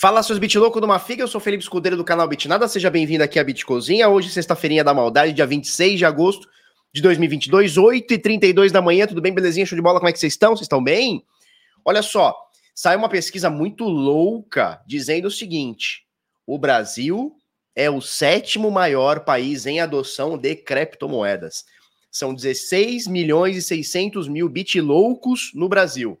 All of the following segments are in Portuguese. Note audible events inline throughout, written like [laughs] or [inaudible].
Fala, seus bitloucos do Mafiga, eu sou Felipe Escudeiro do canal Bitnada, seja bem-vindo aqui à Bitcozinha. Hoje, sexta-feirinha da maldade, dia 26 de agosto de 2022, 8h32 da manhã, tudo bem, belezinha, show de bola, como é que vocês estão? Vocês estão bem? Olha só, saiu uma pesquisa muito louca dizendo o seguinte, o Brasil é o sétimo maior país em adoção de criptomoedas. São 16 milhões e 600 mil bitloucos no Brasil.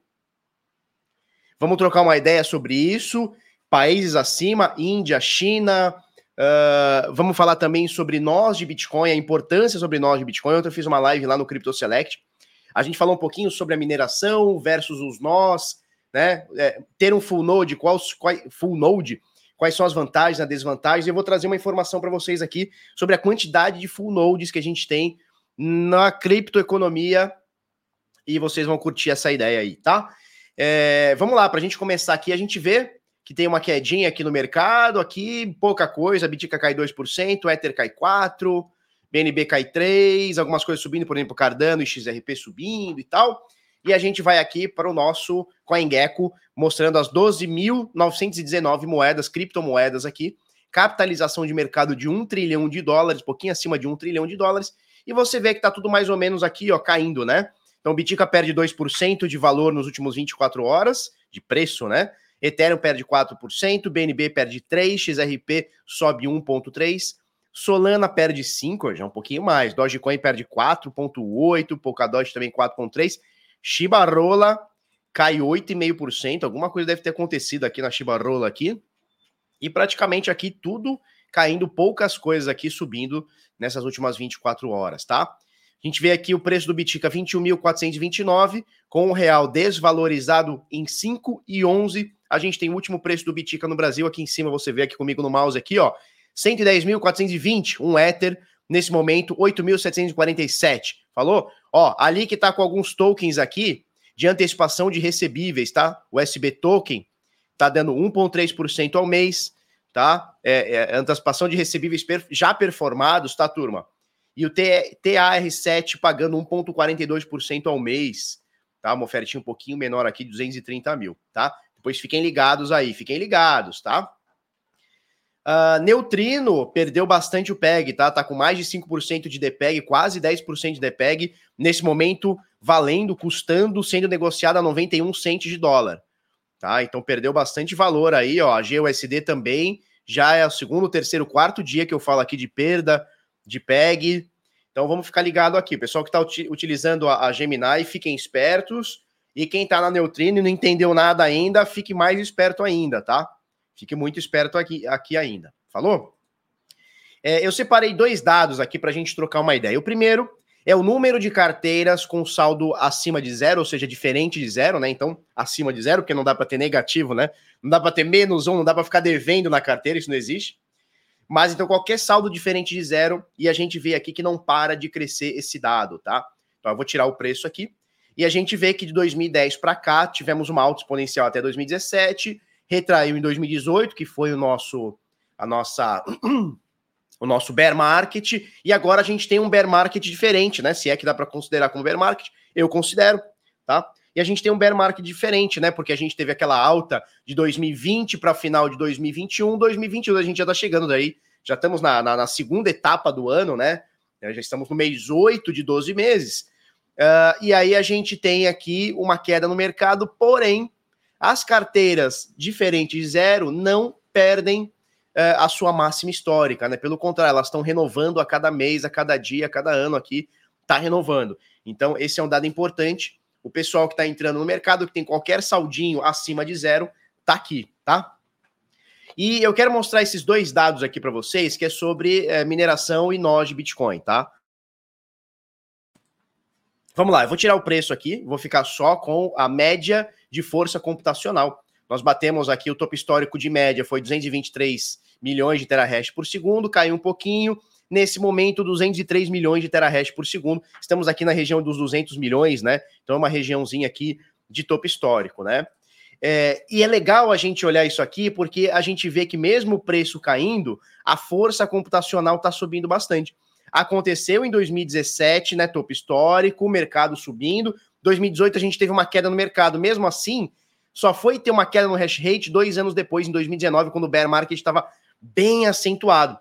Vamos trocar uma ideia sobre isso países acima, Índia, China. Uh, vamos falar também sobre nós de Bitcoin, a importância sobre nós de Bitcoin. Ontem eu fiz uma live lá no Crypto Select. A gente falou um pouquinho sobre a mineração versus os nós, né? É, ter um full node, qual, full node, quais são as vantagens as desvantagens. Eu vou trazer uma informação para vocês aqui sobre a quantidade de full nodes que a gente tem na criptoeconomia e vocês vão curtir essa ideia aí, tá? É, vamos lá, para a gente começar aqui, a gente vê que tem uma quedinha aqui no mercado, aqui pouca coisa, a Bitica cai 2%, Ether cai 4%, BNB cai 3%, algumas coisas subindo, por exemplo, Cardano e XRP subindo e tal. E a gente vai aqui para o nosso CoinGecko, mostrando as 12.919 moedas, criptomoedas aqui, capitalização de mercado de 1 trilhão de dólares, pouquinho acima de 1 trilhão de dólares, e você vê que tá tudo mais ou menos aqui, ó, caindo, né? Então, Bitica perde 2% de valor nos últimos 24 horas, de preço, né? Ethereum perde 4%, BNB perde 3%, XRP sobe 1,3%, Solana perde 5%, já um pouquinho mais, Dogecoin perde 4,8%, Polkadot também 4,3%, Shiba Rola cai 8,5%, alguma coisa deve ter acontecido aqui na Shiba Rola aqui, e praticamente aqui tudo caindo, poucas coisas aqui subindo nessas últimas 24 horas, tá? A gente vê aqui o preço do Bitica 21.429, com o real desvalorizado em 5,11 a gente tem o último preço do Bitica no Brasil, aqui em cima você vê aqui comigo no mouse aqui, ó, 110.420, um Ether, nesse momento 8.747. Falou? Ó, ali que tá com alguns tokens aqui de antecipação de recebíveis, tá? O SB token tá dando 1.3% ao mês, tá? É, é, antecipação de recebíveis per, já performados, tá, turma? E o TAR7 pagando 1,42% ao mês, tá? Uma ofertinha um pouquinho menor aqui, 230 mil, tá? Depois fiquem ligados aí, fiquem ligados, tá? Uh, Neutrino perdeu bastante o PEG, tá? Tá com mais de 5% de DPEG, quase 10% de DPEG, nesse momento valendo, custando, sendo negociado a 91 centes de dólar, tá? Então perdeu bastante valor aí, ó. A GUSD também já é o segundo, terceiro, quarto dia que eu falo aqui de perda de PEG. Então vamos ficar ligado aqui. Pessoal que está utilizando a, a Gemini, fiquem espertos e quem tá na Neutrino e não entendeu nada ainda, fique mais esperto ainda, tá? Fique muito esperto aqui, aqui ainda. Falou? É, eu separei dois dados aqui para a gente trocar uma ideia. O primeiro é o número de carteiras com saldo acima de zero, ou seja, diferente de zero, né? Então, acima de zero, porque não dá para ter negativo, né? Não dá para ter menos um, não dá para ficar devendo na carteira, isso não existe. Mas então, qualquer saldo diferente de zero, e a gente vê aqui que não para de crescer esse dado, tá? Então, eu vou tirar o preço aqui. E a gente vê que de 2010 para cá tivemos uma alta exponencial até 2017, retraiu em 2018, que foi o nosso a nossa [clears throat] o nosso bear market, e agora a gente tem um bear market diferente, né? Se é que dá para considerar como bear market, eu considero, tá? E a gente tem um bear market diferente, né? Porque a gente teve aquela alta de 2020 para final de 2021, 2022 a gente já tá chegando daí, já estamos na, na, na segunda etapa do ano, né? Já estamos no mês 8 de 12 meses. Uh, e aí a gente tem aqui uma queda no mercado, porém, as carteiras diferentes de zero não perdem uh, a sua máxima histórica, né? Pelo contrário, elas estão renovando a cada mês, a cada dia, a cada ano aqui, está renovando. Então, esse é um dado importante. O pessoal que está entrando no mercado, que tem qualquer saldinho acima de zero, tá aqui, tá? E eu quero mostrar esses dois dados aqui para vocês, que é sobre é, mineração e nós de Bitcoin, tá? Vamos lá, eu vou tirar o preço aqui, vou ficar só com a média de força computacional. Nós batemos aqui o topo histórico de média, foi 223 milhões de terahash por segundo, caiu um pouquinho. Nesse momento, 203 milhões de terahash por segundo. Estamos aqui na região dos 200 milhões, né? Então é uma regiãozinha aqui de topo histórico, né? É, e é legal a gente olhar isso aqui, porque a gente vê que mesmo o preço caindo, a força computacional está subindo bastante. Aconteceu em 2017, né? Topo histórico, o mercado subindo. 2018 a gente teve uma queda no mercado. Mesmo assim, só foi ter uma queda no hash rate dois anos depois, em 2019, quando o bear market estava bem acentuado.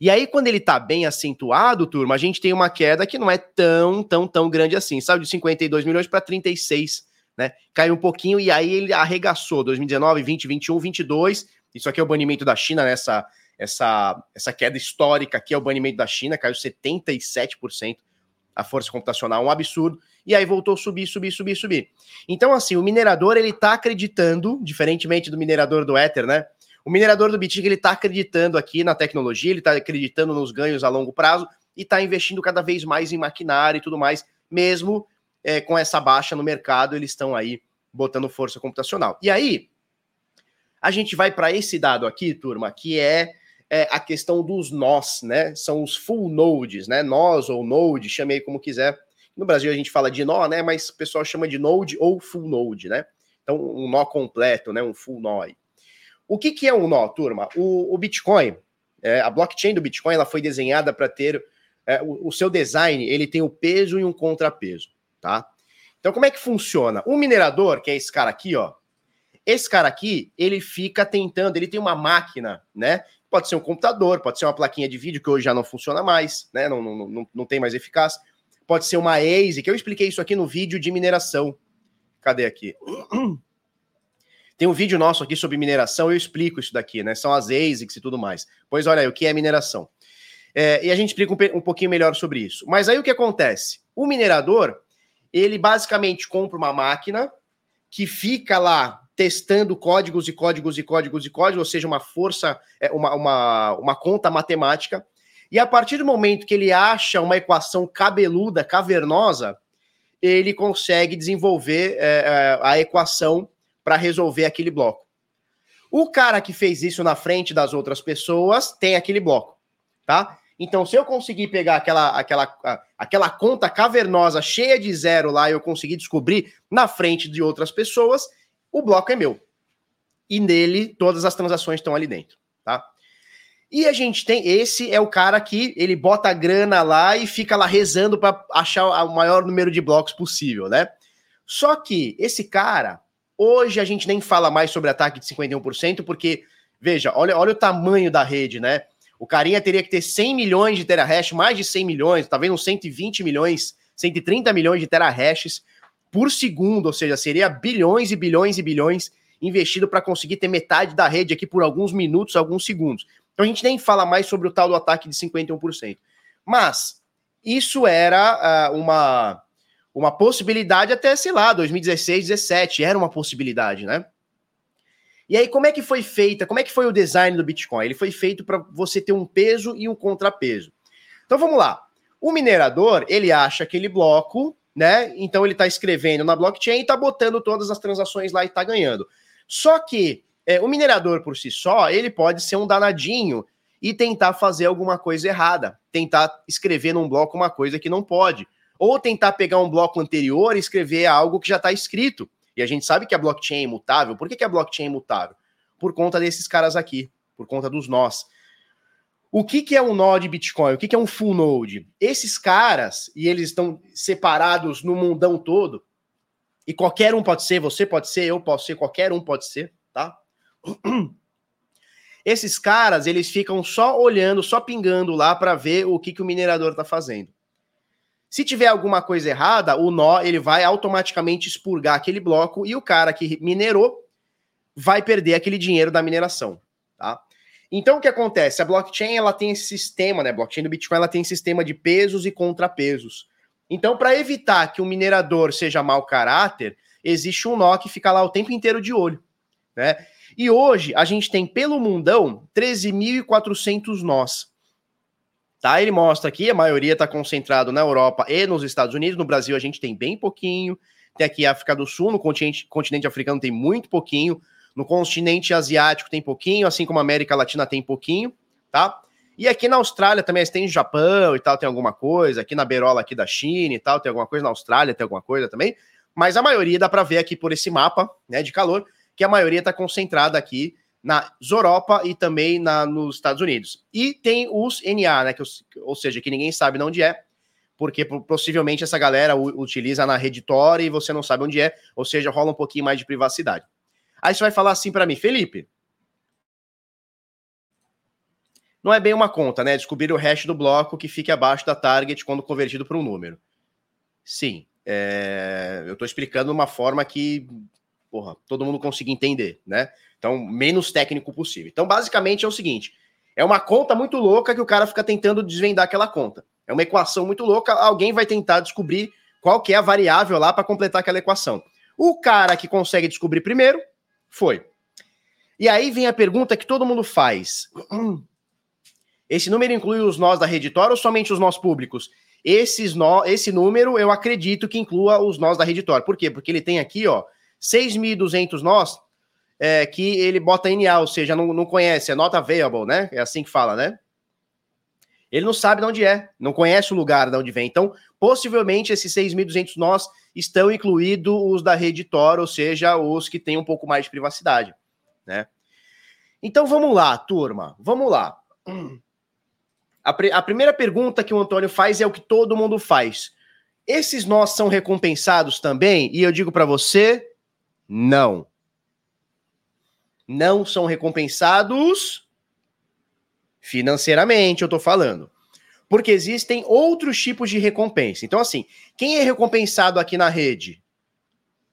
E aí, quando ele está bem acentuado, turma, a gente tem uma queda que não é tão, tão, tão grande assim. Saiu de 52 milhões para 36, né? Caiu um pouquinho e aí ele arregaçou 2019, 20, 21, 22. Isso aqui é o banimento da China nessa essa, essa queda histórica aqui é o banimento da China, caiu 77% a força computacional, um absurdo, e aí voltou a subir, subir, subir, subir. Então, assim, o minerador, ele tá acreditando, diferentemente do minerador do Ether, né? O minerador do Bitcoin, ele tá acreditando aqui na tecnologia, ele tá acreditando nos ganhos a longo prazo e tá investindo cada vez mais em maquinário e tudo mais, mesmo é, com essa baixa no mercado, eles estão aí botando força computacional. E aí, a gente vai para esse dado aqui, turma, que é é a questão dos nós, né? São os full nodes, né? Nós ou node, chamei como quiser. No Brasil a gente fala de nó, né? Mas o pessoal chama de node ou full node, né? Então, um nó completo, né? Um full nó. O que, que é um nó, turma? O, o Bitcoin, é, a blockchain do Bitcoin, ela foi desenhada para ter é, o, o, seu design, ele tem o peso e um contrapeso, tá? Então, como é que funciona? Um minerador, que é esse cara aqui, ó, esse cara aqui, ele fica tentando, ele tem uma máquina, né? Pode ser um computador, pode ser uma plaquinha de vídeo que hoje já não funciona mais, né? Não, não, não, não tem mais eficácia. Pode ser uma ASIC, que eu expliquei isso aqui no vídeo de mineração. Cadê aqui? [clears throat] Tem um vídeo nosso aqui sobre mineração, eu explico isso daqui, né? São as ASICs e tudo mais. Pois olha aí, o que é mineração? É, e a gente explica um, um pouquinho melhor sobre isso. Mas aí o que acontece? O minerador, ele basicamente compra uma máquina que fica lá testando códigos e códigos e códigos e códigos, ou seja, uma força, é, uma, uma, uma conta matemática. E a partir do momento que ele acha uma equação cabeluda, cavernosa, ele consegue desenvolver é, é a equação para resolver aquele bloco. O cara que fez isso na frente das outras pessoas tem aquele bloco, tá? Então, se eu conseguir pegar aquela, aquela, aquela conta cavernosa cheia de zero lá, eu conseguir descobrir na frente de outras pessoas, o bloco é meu. E nele todas as transações estão ali dentro, tá? E a gente tem esse é o cara que ele bota a grana lá e fica lá rezando para achar o maior número de blocos possível, né? Só que esse cara, hoje a gente nem fala mais sobre ataque de 51%, porque veja, olha, olha o tamanho da rede, né? O carinha teria que ter 100 milhões de terahash, mais de 100 milhões, tá vendo 120 milhões, 130 milhões de terahashes por segundo, ou seja, seria bilhões e bilhões e bilhões investido para conseguir ter metade da rede aqui por alguns minutos, alguns segundos. Então a gente nem fala mais sobre o tal do ataque de 51%. Mas isso era uh, uma, uma possibilidade até, sei lá, 2016, 17, era uma possibilidade, né? E aí, como é que foi feita? Como é que foi o design do Bitcoin? Ele foi feito para você ter um peso e um contrapeso. Então vamos lá. O minerador, ele acha aquele bloco né? Então ele está escrevendo na blockchain e está botando todas as transações lá e está ganhando. Só que é, o minerador por si só, ele pode ser um danadinho e tentar fazer alguma coisa errada, tentar escrever num bloco uma coisa que não pode, ou tentar pegar um bloco anterior e escrever algo que já está escrito. E a gente sabe que a blockchain é imutável. Por que, que a blockchain é imutável? Por conta desses caras aqui, por conta dos nós. O que, que é um nó de Bitcoin? O que, que é um full node? Esses caras, e eles estão separados no mundão todo, e qualquer um pode ser, você pode ser, eu posso ser, qualquer um pode ser, tá? [clears throat] Esses caras, eles ficam só olhando, só pingando lá para ver o que, que o minerador está fazendo. Se tiver alguma coisa errada, o nó ele vai automaticamente expurgar aquele bloco e o cara que minerou vai perder aquele dinheiro da mineração, tá? Então o que acontece? A blockchain ela tem esse sistema, né? A blockchain do Bitcoin ela tem sistema de pesos e contrapesos. Então, para evitar que o minerador seja mau caráter, existe um nó que fica lá o tempo inteiro de olho, né? E hoje a gente tem pelo mundão 13.400 nós. Tá? Ele mostra aqui, a maioria está concentrado na Europa e nos Estados Unidos. No Brasil a gente tem bem pouquinho. Tem aqui a África do Sul, no continente, continente africano tem muito pouquinho. No continente asiático tem pouquinho, assim como a América Latina tem pouquinho, tá? E aqui na Austrália também tem Japão e tal, tem alguma coisa. Aqui na berola aqui da China e tal, tem alguma coisa. Na Austrália tem alguma coisa também. Mas a maioria dá para ver aqui por esse mapa, né, de calor, que a maioria está concentrada aqui na Europa e também na, nos Estados Unidos. E tem os NA, né, que, ou seja, que ninguém sabe de onde é, porque possivelmente essa galera utiliza na rede Tor e você não sabe onde é, ou seja, rola um pouquinho mais de privacidade. Aí você vai falar assim para mim, Felipe, não é bem uma conta, né? Descobrir o hash do bloco que fique abaixo da target quando convertido para um número. Sim, é... eu estou explicando de uma forma que porra, todo mundo consiga entender, né? Então, menos técnico possível. Então, basicamente é o seguinte: é uma conta muito louca que o cara fica tentando desvendar aquela conta. É uma equação muito louca, alguém vai tentar descobrir qual que é a variável lá para completar aquela equação. O cara que consegue descobrir primeiro foi. E aí vem a pergunta que todo mundo faz. [clears throat] Esse número inclui os nós da Reditor ou somente os nós públicos? Esses nó, esse número eu acredito que inclua os nós da Reditor. Por quê? Porque ele tem aqui, ó, 6.200 nós é, que ele bota NA, ou seja, não, não conhece, é not available, né? É assim que fala, né? Ele não sabe de onde é, não conhece o lugar de onde vem. Então, possivelmente, esses 6.200 nós estão incluídos os da rede Tor, ou seja, os que têm um pouco mais de privacidade, né? Então, vamos lá, turma, vamos lá. A, a primeira pergunta que o Antônio faz é o que todo mundo faz. Esses nós são recompensados também? E eu digo para você, não. Não são recompensados financeiramente, eu tô falando. Porque existem outros tipos de recompensa. Então, assim, quem é recompensado aqui na rede?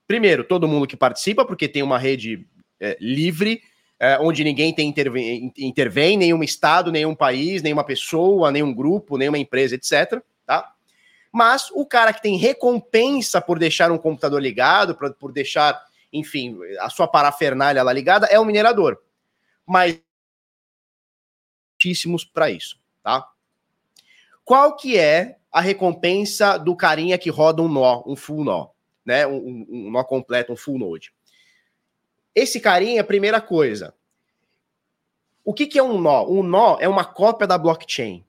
Primeiro, todo mundo que participa, porque tem uma rede é, livre, é, onde ninguém tem intervém, intervém, nenhum estado, nenhum país, nenhuma pessoa, nenhum grupo, nenhuma empresa, etc. Tá? Mas o cara que tem recompensa por deixar um computador ligado, por, por deixar, enfim, a sua parafernália lá ligada, é o minerador. Mas muitíssimos para isso, tá? Qual que é a recompensa do carinha que roda um nó, um full nó, né? Um, um, um nó completo, um full node. Esse carinha, primeira coisa. O que, que é um nó? Um nó é uma cópia da blockchain.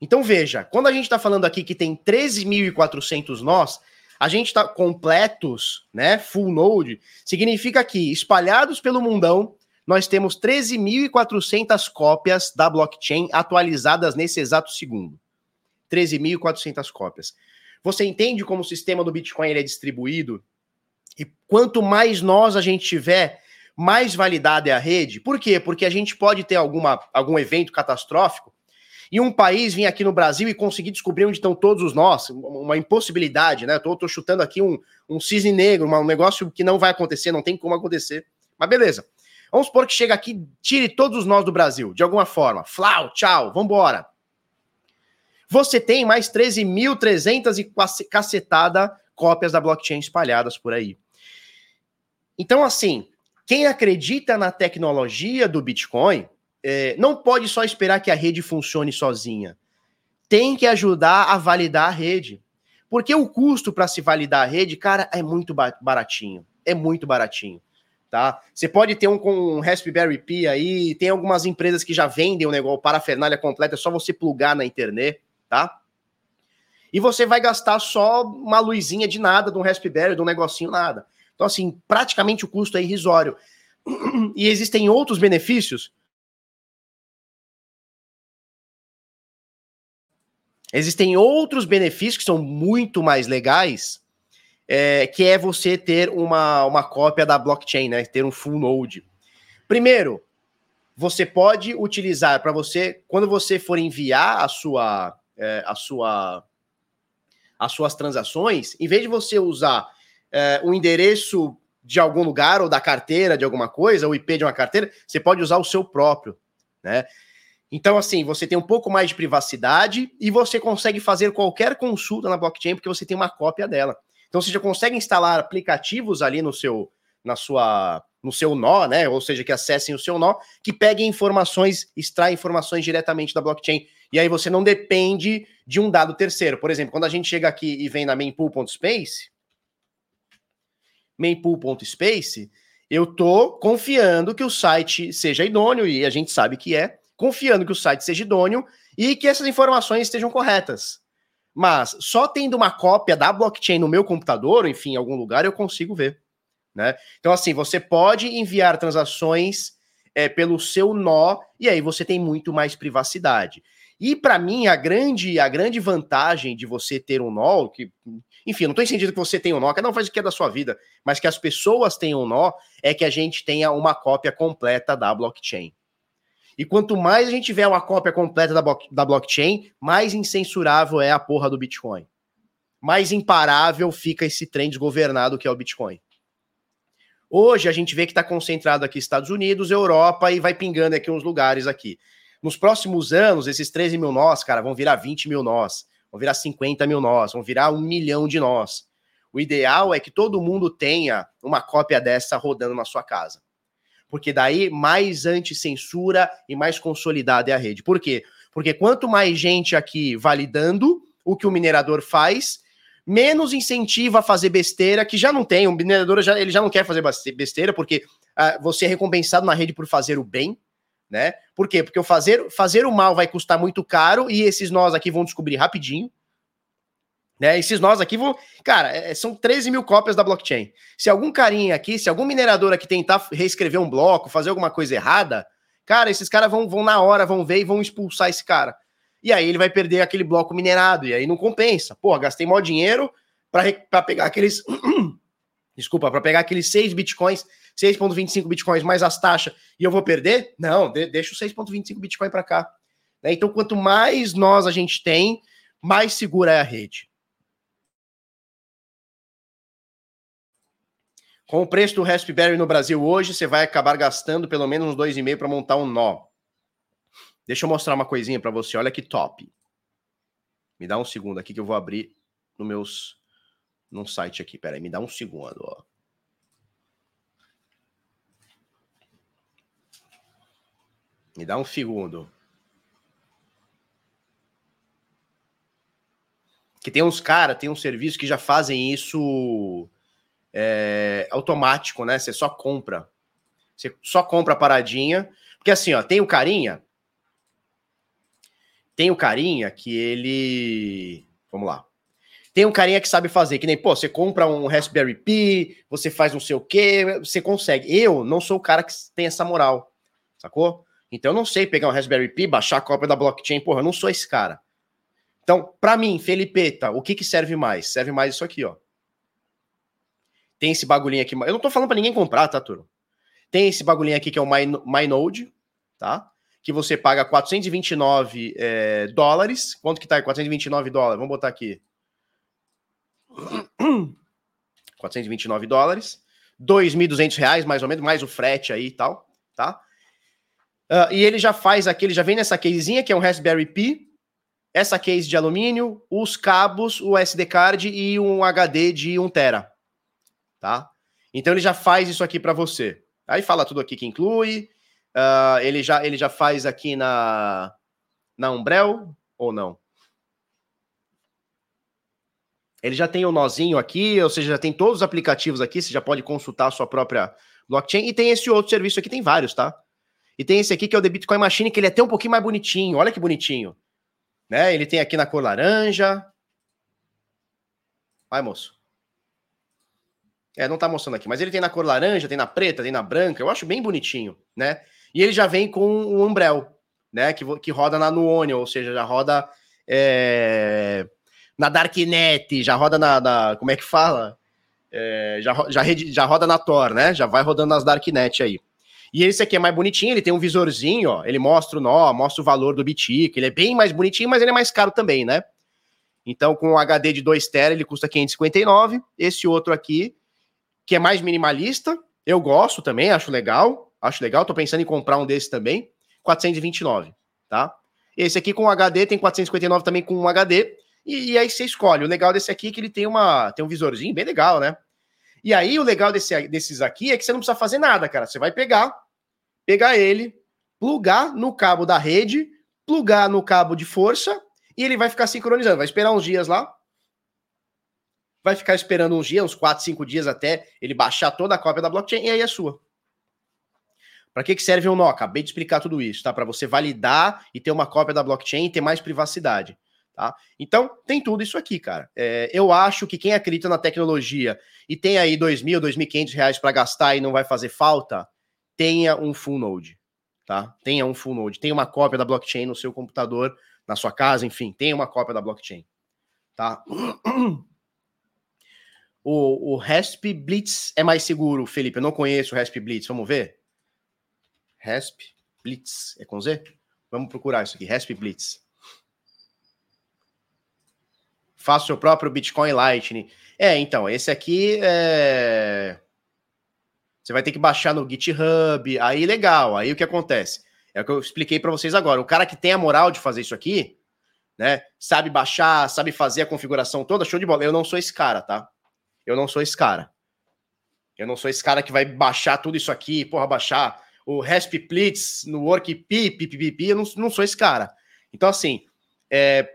Então veja, quando a gente está falando aqui que tem 13.400 nós, a gente está completos, né? Full node, significa que espalhados pelo mundão, nós temos 13.400 cópias da blockchain atualizadas nesse exato segundo. 13.400 cópias. Você entende como o sistema do Bitcoin é distribuído? E quanto mais nós a gente tiver, mais validada é a rede. Por quê? Porque a gente pode ter alguma, algum evento catastrófico e um país vir aqui no Brasil e conseguir descobrir onde estão todos os nós, uma impossibilidade, né? Tô chutando aqui um, um cisne negro, um negócio que não vai acontecer, não tem como acontecer. Mas beleza. Vamos supor que chega aqui, tire todos os nós do Brasil, de alguma forma. Flau, tchau, vambora. Você tem mais 13.300 e cacetada cópias da blockchain espalhadas por aí. Então, assim, quem acredita na tecnologia do Bitcoin é, não pode só esperar que a rede funcione sozinha. Tem que ajudar a validar a rede. Porque o custo para se validar a rede, cara, é muito baratinho. É muito baratinho. Tá? Você pode ter um com um Raspberry Pi aí, tem algumas empresas que já vendem o negócio, parafernália completa, é só você plugar na internet, tá? E você vai gastar só uma luzinha de nada, de um Raspberry, de um negocinho nada. Então, assim, praticamente o custo é irrisório. [clears throat] E existem outros benefícios. Existem outros benefícios que são muito mais legais, é, que é você ter uma, uma cópia da blockchain, né? Ter um full node. Primeiro, você pode utilizar para você, quando você for enviar a sua, é, a sua, as suas transações, em vez de você usar é, o endereço de algum lugar ou da carteira de alguma coisa, o IP de uma carteira, você pode usar o seu próprio, né? Então, assim, você tem um pouco mais de privacidade e você consegue fazer qualquer consulta na blockchain porque você tem uma cópia dela. Então, você já consegue instalar aplicativos ali no seu, na sua, no seu nó, né? Ou seja, que acessem o seu nó, que peguem informações, extraem informações diretamente da blockchain. E aí você não depende de um dado terceiro. Por exemplo, quando a gente chega aqui e vem na mempool.space, mempool.space, eu estou confiando que o site seja idôneo, e a gente sabe que é, confiando que o site seja idôneo e que essas informações estejam corretas. Mas só tendo uma cópia da blockchain no meu computador, enfim, em algum lugar, eu consigo ver. Né? Então, assim, você pode enviar transações é, pelo seu nó, e aí você tem muito mais privacidade. E para mim, a grande, a grande vantagem de você ter um nó, que, enfim, não estou incentivando que você tenha um nó, cada um faz o que é da sua vida, mas que as pessoas tenham um nó, é que a gente tenha uma cópia completa da blockchain. E quanto mais a gente tiver uma cópia completa da, da blockchain, mais incensurável é a porra do Bitcoin. Mais imparável fica esse trem desgovernado que é o Bitcoin. Hoje a gente vê que está concentrado aqui Estados Unidos, Europa e vai pingando aqui uns lugares aqui. Nos próximos anos, esses 13 mil nós, cara, vão virar 20 mil nós, vão virar 50 mil nós, vão virar um milhão de nós. O ideal é que todo mundo tenha uma cópia dessa rodando na sua casa. Porque daí mais anti-censura e mais consolidada é a rede. Por quê? Porque quanto mais gente aqui validando o que o minerador faz, menos incentiva a fazer besteira, que já não tem. O minerador já, ele já não quer fazer besteira, porque uh, você é recompensado na rede por fazer o bem né? Por quê? Porque o fazer, fazer o mal vai custar muito caro e esses nós aqui vão descobrir rapidinho. Né? Esses nós aqui vão. Cara, é, são 13 mil cópias da blockchain. Se algum carinha aqui, se algum minerador aqui tentar reescrever um bloco, fazer alguma coisa errada, cara, esses caras vão, vão na hora, vão ver e vão expulsar esse cara. E aí ele vai perder aquele bloco minerado, e aí não compensa. Pô, gastei maior dinheiro para pegar aqueles. [clears throat] Desculpa, para pegar aqueles 6 bitcoins 6,25 bitcoins mais as taxas e eu vou perder? Não, de, deixa o 6,25 bitcoin para cá. Né? Então, quanto mais nós a gente tem, mais segura é a rede. Com o preço do Raspberry no Brasil hoje, você vai acabar gastando pelo menos uns 2,5 para montar um nó. Deixa eu mostrar uma coisinha para você. Olha que top. Me dá um segundo aqui que eu vou abrir no meus num site aqui. Peraí, me dá um segundo, ó. Me dá um segundo. Que tem uns caras, tem um serviço que já fazem isso é, automático, né? Você só compra. Você só compra a paradinha. Porque assim, ó, tem o carinha. Tem o carinha que ele. Vamos lá. Tem um carinha que sabe fazer, que nem, pô, você compra um Raspberry Pi, você faz não sei o quê, você consegue. Eu não sou o cara que tem essa moral, sacou? Então eu não sei pegar um Raspberry Pi, baixar a cópia da blockchain, porra, eu não sou esse cara. Então, para mim, Felipeta, o que que serve mais? Serve mais isso aqui, ó. Tem esse bagulhinho aqui. Eu não tô falando para ninguém comprar, tá, turma? Tem esse bagulhinho aqui que é o My, MyNode, tá? Que você paga 429 é, dólares. Quanto que tá aí? 429 dólares. Vamos botar aqui. [clears throat] 429 dólares. 2.200 reais, mais ou menos, mais o frete aí e tal, tá? Uh, e ele já faz aqui, ele já vem nessa casezinha, que é um Raspberry Pi, essa case de alumínio, os cabos, o SD card e um HD de 1 tera, tá? Então ele já faz isso aqui para você. Aí fala tudo aqui que inclui. Uh, ele, já, ele já faz aqui na, na Umbrel ou não? Ele já tem o um nozinho aqui, ou seja, já tem todos os aplicativos aqui, você já pode consultar a sua própria blockchain. E tem esse outro serviço aqui, tem vários, tá? E tem esse aqui que é o The Bitcoin Machine, que ele é até um pouquinho mais bonitinho. Olha que bonitinho. Né? Ele tem aqui na cor laranja. Vai, moço. É, não tá mostrando aqui, mas ele tem na cor laranja, tem na preta, tem na branca. Eu acho bem bonitinho, né? E ele já vem com o Umbrel, né? Que, que roda na Nuonion, ou seja, já roda é, na Darknet, já roda na, na como é que fala? É, já, já, já roda na Tor, né? Já vai rodando nas Darknet aí. E esse aqui é mais bonitinho, ele tem um visorzinho, ó, ele mostra o nó, mostra o valor do Bitic, ele é bem mais bonitinho, mas ele é mais caro também, né? Então, com um HD de 2 TB, ele custa 559. Esse outro aqui, que é mais minimalista, eu gosto também, acho legal, acho legal, tô pensando em comprar um desse também, 429, tá? Esse aqui com HD tem 459 também com um HD, e, e, aí você escolhe. O legal desse aqui é que ele tem, uma, tem um visorzinho bem legal, né? E aí o legal desse, desses aqui é que você não precisa fazer nada, cara. Você vai pegar, pegar ele, plugar no cabo da rede, plugar no cabo de força e ele vai ficar sincronizando. Vai esperar uns dias lá. Vai ficar esperando uns dias, uns 4, 5 dias até ele baixar toda a cópia da blockchain e aí é sua. Para que, que serve o nó? Acabei de explicar tudo isso, tá? Para você validar e ter uma cópia da blockchain e ter mais privacidade. Tá? Então, tem tudo isso aqui, cara. É, eu acho que quem acredita na tecnologia e tem aí dois mil, dois mil quinhentos reais para gastar e não vai fazer falta, tenha um full node, tá? Tenha um full node, tenha uma cópia da blockchain no seu computador, na sua casa, enfim, tenha uma cópia da blockchain. Tá? [clears throat] O, o Rasp Blitz é mais seguro, Felipe. Eu não conheço o Rasp Blitz. Vamos ver? Rasp Blitz. É com Z? Vamos procurar isso aqui. Rasp Blitz. Faça o seu próprio Bitcoin Lightning. É, então, esse aqui é. Você vai ter que baixar no GitHub. Aí legal. Aí o que acontece? É o que eu expliquei para vocês agora. O cara que tem a moral de fazer isso aqui, né? Sabe baixar, sabe fazer a configuração toda, show de bola. Eu não sou esse cara, tá? Eu não sou esse cara. Eu não sou esse cara que vai baixar tudo isso aqui, porra, baixar o Rasp Plitz no WorkPi, pipipipi, eu não, não sou esse cara. Então, assim, é,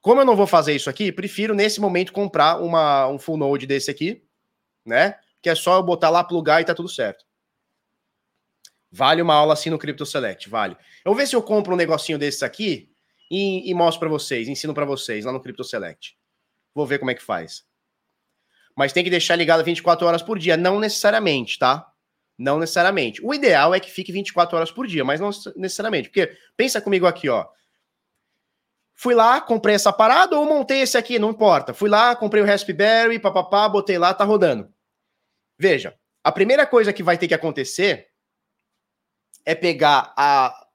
como eu não vou fazer isso aqui, prefiro nesse momento comprar uma, um full node desse aqui, né? Que é só eu botar lá, plugar e tá tudo certo. Vale uma aula assim no Crypto Select, vale. Eu vou ver se eu compro um negocinho desses aqui e, e mostro para vocês, ensino para vocês lá no Crypto Select. Vou ver como é que faz mas tem que deixar ligado 24 horas por dia. Não necessariamente, tá? Não necessariamente. O ideal é que fique 24 horas por dia, mas não necessariamente. Porque pensa comigo aqui, ó. Fui lá, comprei essa parada ou montei esse aqui, não importa. Fui lá, comprei o Raspberry, papapá, botei lá, tá rodando. Veja, a primeira coisa que vai ter que acontecer é pegar a,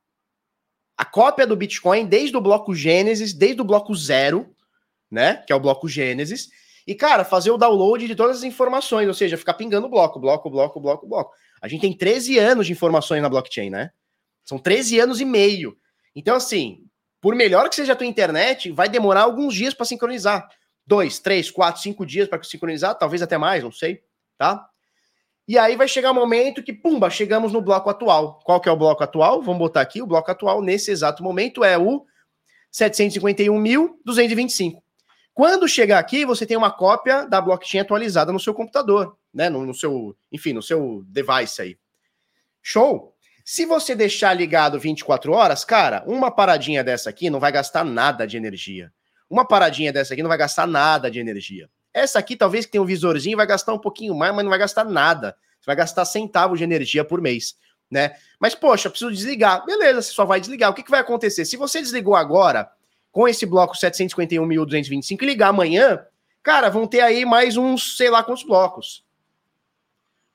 a cópia do Bitcoin desde o bloco Gênesis, desde o bloco zero, né? Que é o bloco Gênesis, e, cara, fazer o download de todas as informações, ou seja, ficar pingando bloco, bloco, bloco, bloco, bloco. A gente tem 13 anos de informações na blockchain, né? São 13 anos e meio. Então, assim, por melhor que seja a tua internet, vai demorar alguns dias para sincronizar. Dois, três, quatro, cinco dias para sincronizar, talvez até mais, não sei, tá? E aí vai chegar o um momento que, pumba, chegamos no bloco atual. Qual que é o bloco atual? Vamos botar aqui, o bloco atual nesse exato momento é o 751.225. Quando chegar aqui, você tem uma cópia da blockchain atualizada no seu computador, né? No, no, seu, enfim, no seu device aí. Show? Se você deixar ligado 24 horas, cara, uma paradinha dessa aqui não vai gastar nada de energia. Uma paradinha dessa aqui não vai gastar nada de energia. Essa aqui, talvez que tenha um visorzinho, vai gastar um pouquinho mais, mas não vai gastar nada. Você vai gastar centavos de energia por mês, né? Mas, poxa, preciso desligar. Beleza, você só vai desligar. O que, que vai acontecer? Se você desligou agora, com esse bloco 751.225 e ligar amanhã, cara, vão ter aí mais uns, sei lá quantos blocos.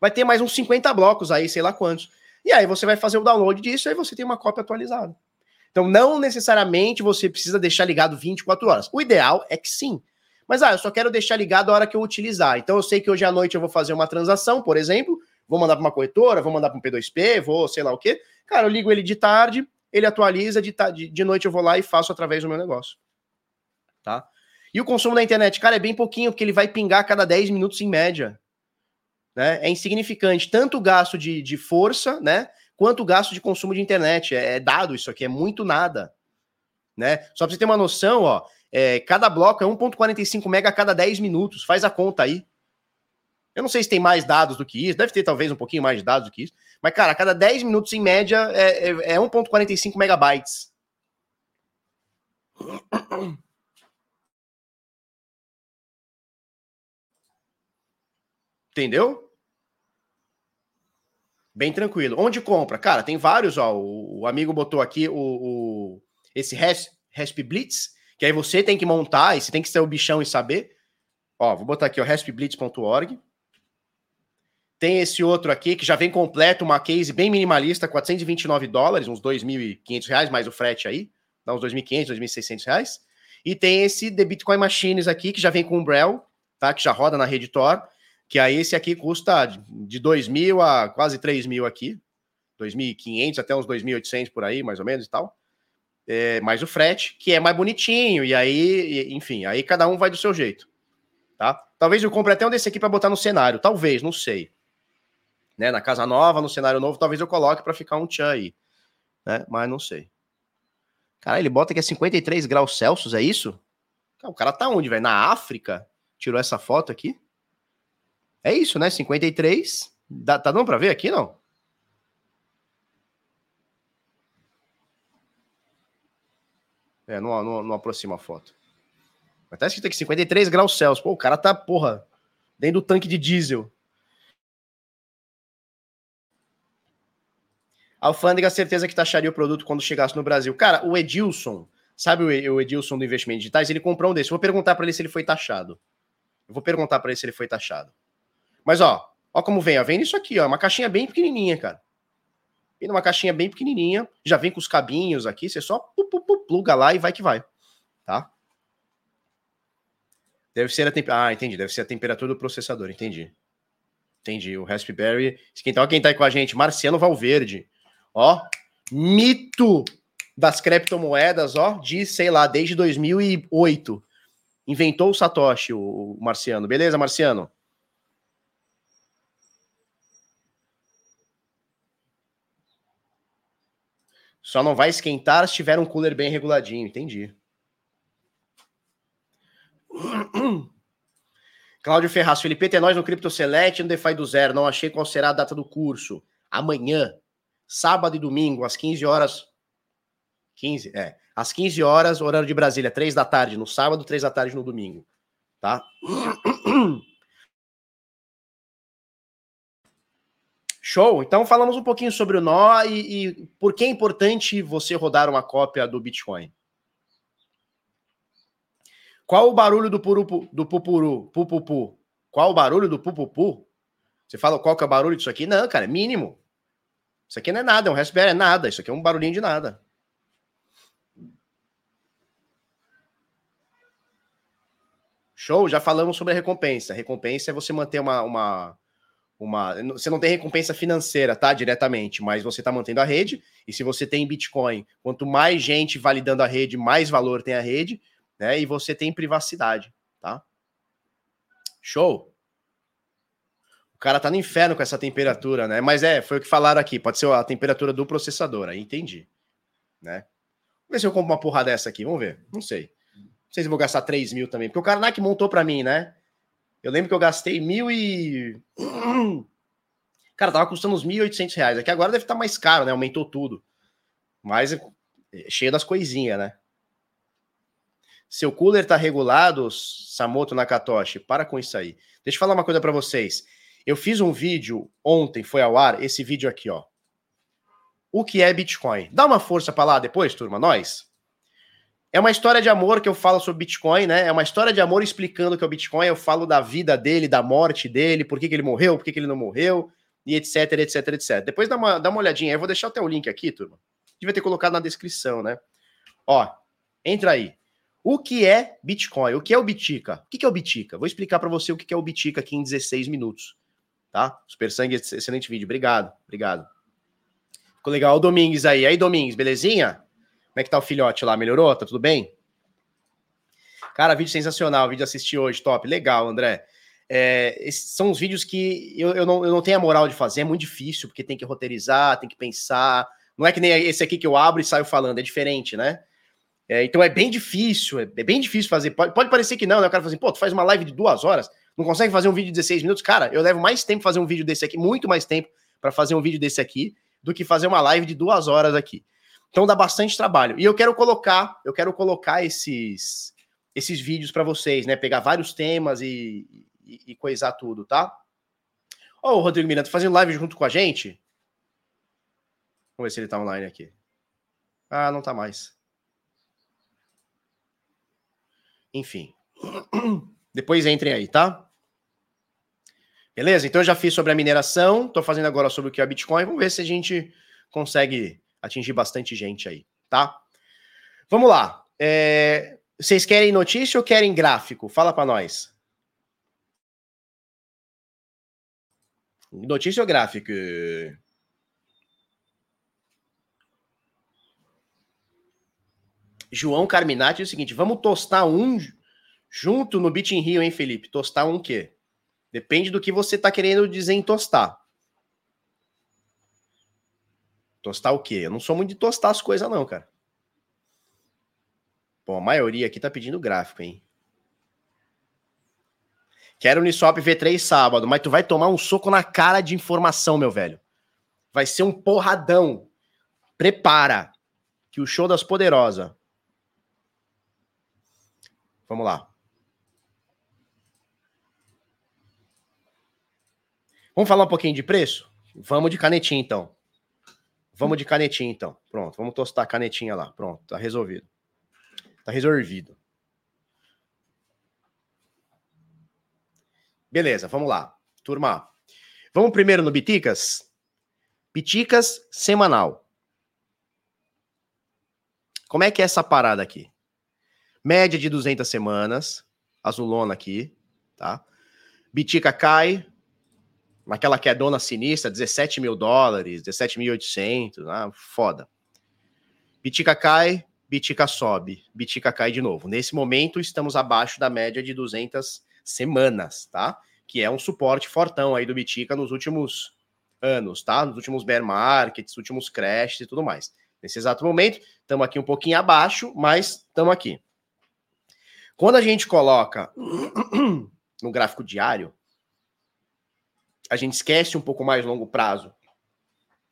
Vai ter mais uns 50 blocos aí, sei lá quantos. E aí você vai fazer o download disso e você tem uma cópia atualizada. Então, não necessariamente você precisa deixar ligado 24 horas. O ideal é que sim. Mas, ah, eu só quero deixar ligado a hora que eu utilizar. Então, eu sei que hoje à noite eu vou fazer uma transação, por exemplo, vou mandar para uma corretora, vou mandar para um P2P, vou sei lá o quê. Cara, eu ligo ele de tarde, ele atualiza, de, de, noite eu vou lá e faço através do meu negócio. Tá? E o consumo da internet, cara, é bem pouquinho, porque ele vai pingar a cada 10 minutos em média. Né? É insignificante, tanto o gasto de, de força, né? Quanto o gasto de consumo de internet. É, é dado isso aqui, é muito nada. Né? Só pra você ter uma noção, ó, é, cada bloco é 1.45 mega a cada 10 minutos. Faz a conta aí. Eu não sei se tem mais dados do que isso, deve ter talvez um pouquinho mais de dados do que isso. Mas, cara, a cada 10 minutos, em média, é, é, é 1,45 megabytes. Entendeu? Bem tranquilo. Onde compra? Cara, tem vários, ó. O, o amigo botou aqui o, o esse Rasp Blitz, que aí você tem que montar, e você tem que ser o bichão e saber. Ó, vou botar aqui, ó, raspblitz.org. Tem esse outro aqui que já vem completo, uma case bem minimalista, 429 dólares, uns 2.500 reais, mais o frete aí, dá uns 2.500, 2.600 reais. E tem esse The Bitcoin Machines aqui, que já vem com Umbrel, tá? Que já roda na rede Tor, que aí esse aqui custa de 2.000 a quase 3.000 aqui, 2.500 até uns 2.800 por aí, mais ou menos e tal. É, mais o frete, que é mais bonitinho, e aí, enfim, aí cada um vai do seu jeito, tá? Talvez eu compre até um desse aqui para botar no cenário, talvez, não sei né? Na casa nova, no cenário novo, talvez eu coloque para ficar um tchan aí, né? Mas não sei. Cara, ele bota que é 53 graus Celsius, é isso? O cara tá onde, velho? Na África? Tirou essa foto aqui? É isso, né? 53. Dá, tá dando para ver aqui, não? É, não, não, não aproxima a foto. Mas tá escrito aqui 53 graus Celsius. Pô, o cara tá, porra, dentro do tanque de diesel. Alfândega, certeza que taxaria o produto quando chegasse no Brasil. Cara, o Edilson Sabe o Edilson do Investimento Digitais? Ele comprou um desses. Vou perguntar para ele se ele foi taxado. Eu vou perguntar para ele se ele foi taxado. Mas ó, ó como vem, ó. Vem isso aqui, ó. Uma caixinha bem pequenininha, cara. Vem numa caixinha bem pequenininha. Já vem com os cabinhos aqui. Você só pluga lá e vai que vai. Tá? Deve ser a temperatura. Ah, entendi. Deve ser a temperatura do processador. Entendi. Entendi. O Raspberry. Então, quem tá aí com a gente? Marciano Valverde. Ó, mito das criptomoedas, ó, de, sei lá, desde 2008. Inventou o Satoshi, o Marciano. Beleza, Marciano? Só não vai esquentar se tiver um cooler bem reguladinho, entendi. [clears throat] Cláudio Ferraz, Felipe, é nós no Crypto Select no DeFi do Zero. Não achei qual será a data do curso. Amanhã, sábado e domingo, às 15 horas, 15, é. Às 15 horas, horário de Brasília, 3 da tarde no sábado, 3 da tarde no domingo. Tá? [clears throat] Show! Então falamos um pouquinho sobre o nó e, e, por que é importante você rodar uma cópia do Bitcoin. Qual o barulho do purupu, do pupuru, pupupu? Qual o barulho do pupupu? Você fala qual que é o barulho disso aqui? Não, cara, é mínimo. Isso aqui não é nada, é um Raspberry, é nada. Isso aqui é um barulhinho de nada. Show, já falamos sobre a recompensa. Recompensa é você manter uma, uma, uma. Você não tem recompensa financeira, tá? Diretamente, mas você está mantendo a rede. E se você tem Bitcoin, quanto mais gente validando a rede, mais valor tem a rede, né? E você tem privacidade, tá? Show. O cara tá no inferno com essa temperatura, né? Mas é, foi o que falaram aqui. Pode ser a temperatura do processador, aí entendi. Né? Vamos ver se eu compro uma porra dessa aqui. Vamos ver. Não sei sei se vou gastar 3 mil também, porque o Karnak montou para mim, né? Eu lembro que eu gastei mil e. [clears throat] Cara, tava custando uns 1.800 reais. Aqui agora deve estar tá mais caro, né? Aumentou tudo. Mas é cheio das coisinhas, né? Seu cooler tá regulado, Samoto Nakatoshi. Para com isso aí. Deixa eu falar uma coisa para vocês. Eu fiz um vídeo ontem, foi ao ar, esse vídeo aqui, ó. O que é Bitcoin? Dá uma força para lá depois, turma, nós. É uma história de amor que eu falo sobre Bitcoin, né? É uma história de amor explicando o que é o Bitcoin. Eu falo da vida dele, da morte dele, por que, que ele morreu, por que, que ele não morreu, e etc, etc, etc. Depois dá uma, dá uma olhadinha. Eu vou deixar até o link aqui, turma. Devia ter colocado na descrição, né? Ó, entra aí. O que é Bitcoin? O que é o Bitica? O que é o Bitica? Vou explicar para você o que é o Bitica aqui em 16 minutos. Tá? Super Sangue, excelente vídeo. Obrigado, obrigado. Ficou legal. O Domingues aí. Aí, Domingues, belezinha? Como é que tá o filhote lá? Melhorou? Tá tudo bem? Cara, vídeo sensacional, vídeo assisti hoje, top. Legal, André. É, esses são os vídeos que eu, eu, não, eu não tenho a moral de fazer, é muito difícil, porque tem que roteirizar, tem que pensar. Não é que nem esse aqui que eu abro e saio falando, é diferente, né? É, então é bem difícil, é, é, bem difícil fazer. Pode, pode parecer que não, né? O cara fala assim, pô, tu faz uma live de duas horas, não consegue fazer um vídeo de 16 minutos? Cara, eu levo mais tempo fazer um vídeo desse aqui, muito mais tempo para fazer um vídeo desse aqui, do que fazer uma live de duas horas aqui. Então dá bastante trabalho. E eu quero colocar, eu quero colocar esses esses vídeos para vocês, né? Pegar vários temas e, e, e coisar tudo, tá? Ó, oh, o Rodrigo Miranda tá fazendo live junto com a gente. Vamos ver se ele tá online aqui. Ah, não tá mais. Enfim. [clears throat] Depois entrem aí, tá? Beleza? Então eu já fiz sobre a mineração, tô fazendo agora sobre o que é Bitcoin. Vamos ver se a gente consegue atingir bastante gente aí, tá? Vamos lá. É, vocês querem notícia ou querem gráfico? Fala para nós. Notícia ou gráfico? João Carminati é o seguinte: vamos tostar um junto no Bit Rio, hein, Felipe? Tostar um quê? Depende do que você tá querendo dizer em tostar. Tostar o quê? Eu não sou muito de tostar as coisas, não, cara. Bom, a maioria aqui tá pedindo gráfico, hein? Quero Uniswap V3 sábado, mas tu vai tomar um soco na cara de informação, meu velho. Vai ser um porradão. Prepara. Que o show das poderosas. Vamos lá. Vamos falar um pouquinho de preço? Vamos de canetinha, então. Vamos de canetinha, então. Pronto, vamos tostar a canetinha lá. Pronto, tá resolvido. Tá resolvido. Beleza, vamos lá. Turma, vamos primeiro no Biticas? Biticas semanal. Como é que é essa parada aqui? Média de 200 semanas, azulona aqui, tá? Bitica cai, naquela quedona sinistra, 17 mil dólares, 17.800, ah, foda. Bitica cai, Bitica sobe, Bitica cai de novo. Nesse momento, estamos abaixo da média de 200 semanas, tá? Que é um suporte fortão aí do Bitica nos últimos anos, tá? Nos últimos bear markets, últimos crashes e tudo mais. Nesse exato momento, estamos aqui um pouquinho abaixo, mas estamos aqui. Quando a gente coloca [clears throat] no gráfico diário, a gente esquece um pouco mais longo prazo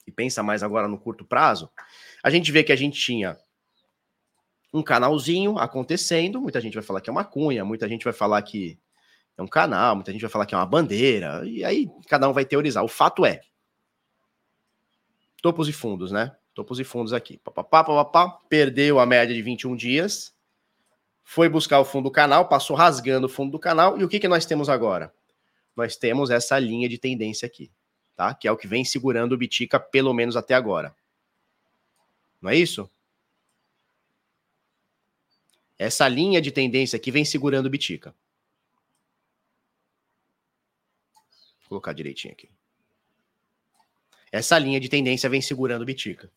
e pensa mais agora no curto prazo, a gente vê que a gente tinha um canalzinho acontecendo, muita gente vai falar que é uma cunha, muita gente vai falar que é um canal, muita gente vai falar que é uma bandeira, e aí cada um vai teorizar. O fato é, topos e fundos, né? Topos e fundos aqui. Papapá, papapá, perdeu a média de 21 dias, foi buscar o fundo do canal, passou rasgando o fundo do canal, e o que, que nós temos agora? Nós temos essa linha de tendência aqui, tá? Que é o que vem segurando o Bitica pelo menos até agora. Não é isso? Essa linha de tendência aqui vem segurando o Bitica. Vou colocar direitinho aqui. Essa linha de tendência vem segurando o Bitica.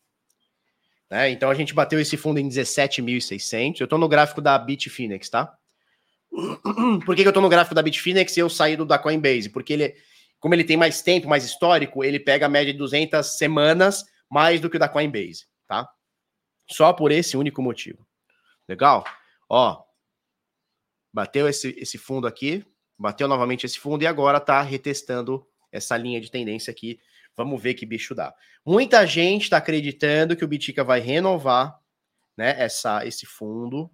Né? Então a gente bateu esse fundo em 17.600. Eu estou no gráfico da Bitfinex, tá? [clears throat] Por que, que eu estou no gráfico da Bitfinex e eu saí do da Coinbase? Porque ele, como ele tem mais tempo, mais histórico, ele pega a média de 200 semanas mais do que o da Coinbase, tá? Só por esse único motivo. Legal? Ó, bateu esse, esse fundo aqui, bateu novamente esse fundo e agora tá retestando essa linha de tendência aqui. Vamos ver que bicho dá. Muita gente está acreditando que o Bitica vai renovar né, essa, esse fundo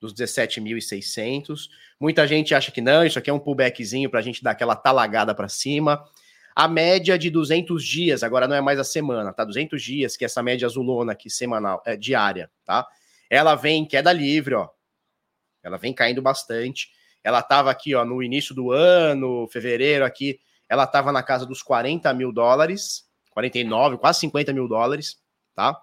dos 17.600. Muita gente acha que não, isso aqui é um pullbackzinho para a gente dar aquela talagada para cima. A média de 200 dias, agora não é mais a semana, tá? 200 dias, que é essa média azulona aqui, semanal, é, diária, tá? Ela vem em queda livre, ó. Ela vem caindo bastante. Ela estava aqui, ó, no início do ano, fevereiro aqui, ela estava na casa dos 40 mil dólares, 49, quase 50 mil dólares, tá?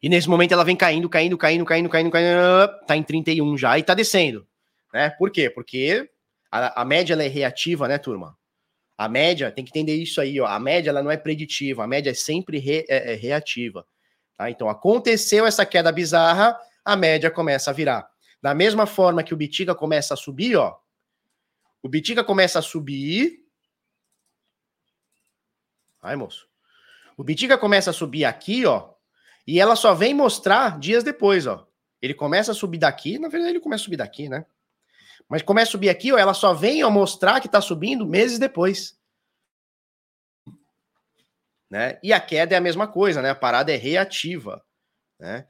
E nesse momento ela vem caindo, caindo, caindo, caindo, caindo, caindo, tá em 31 já e tá descendo, né? Por quê? Porque a, a média é reativa, né, turma? A média, tem que entender isso aí, ó. A média ela não é preditiva, a média é sempre re, é, é reativa. Tá? Então aconteceu essa queda bizarra, a média começa a virar. Da mesma forma que o Bitica começa a subir, ó. O Bitica começa a subir. Ai, moço. O Bitica começa a subir aqui, ó. E ela só vem mostrar dias depois, ó. Ele começa a subir daqui, na verdade ele começa a subir daqui, né? Mas começa a subir aqui, ó, ela só vem ó, mostrar que tá subindo meses depois. Né? E a queda é a mesma coisa, né? A parada é reativa, né?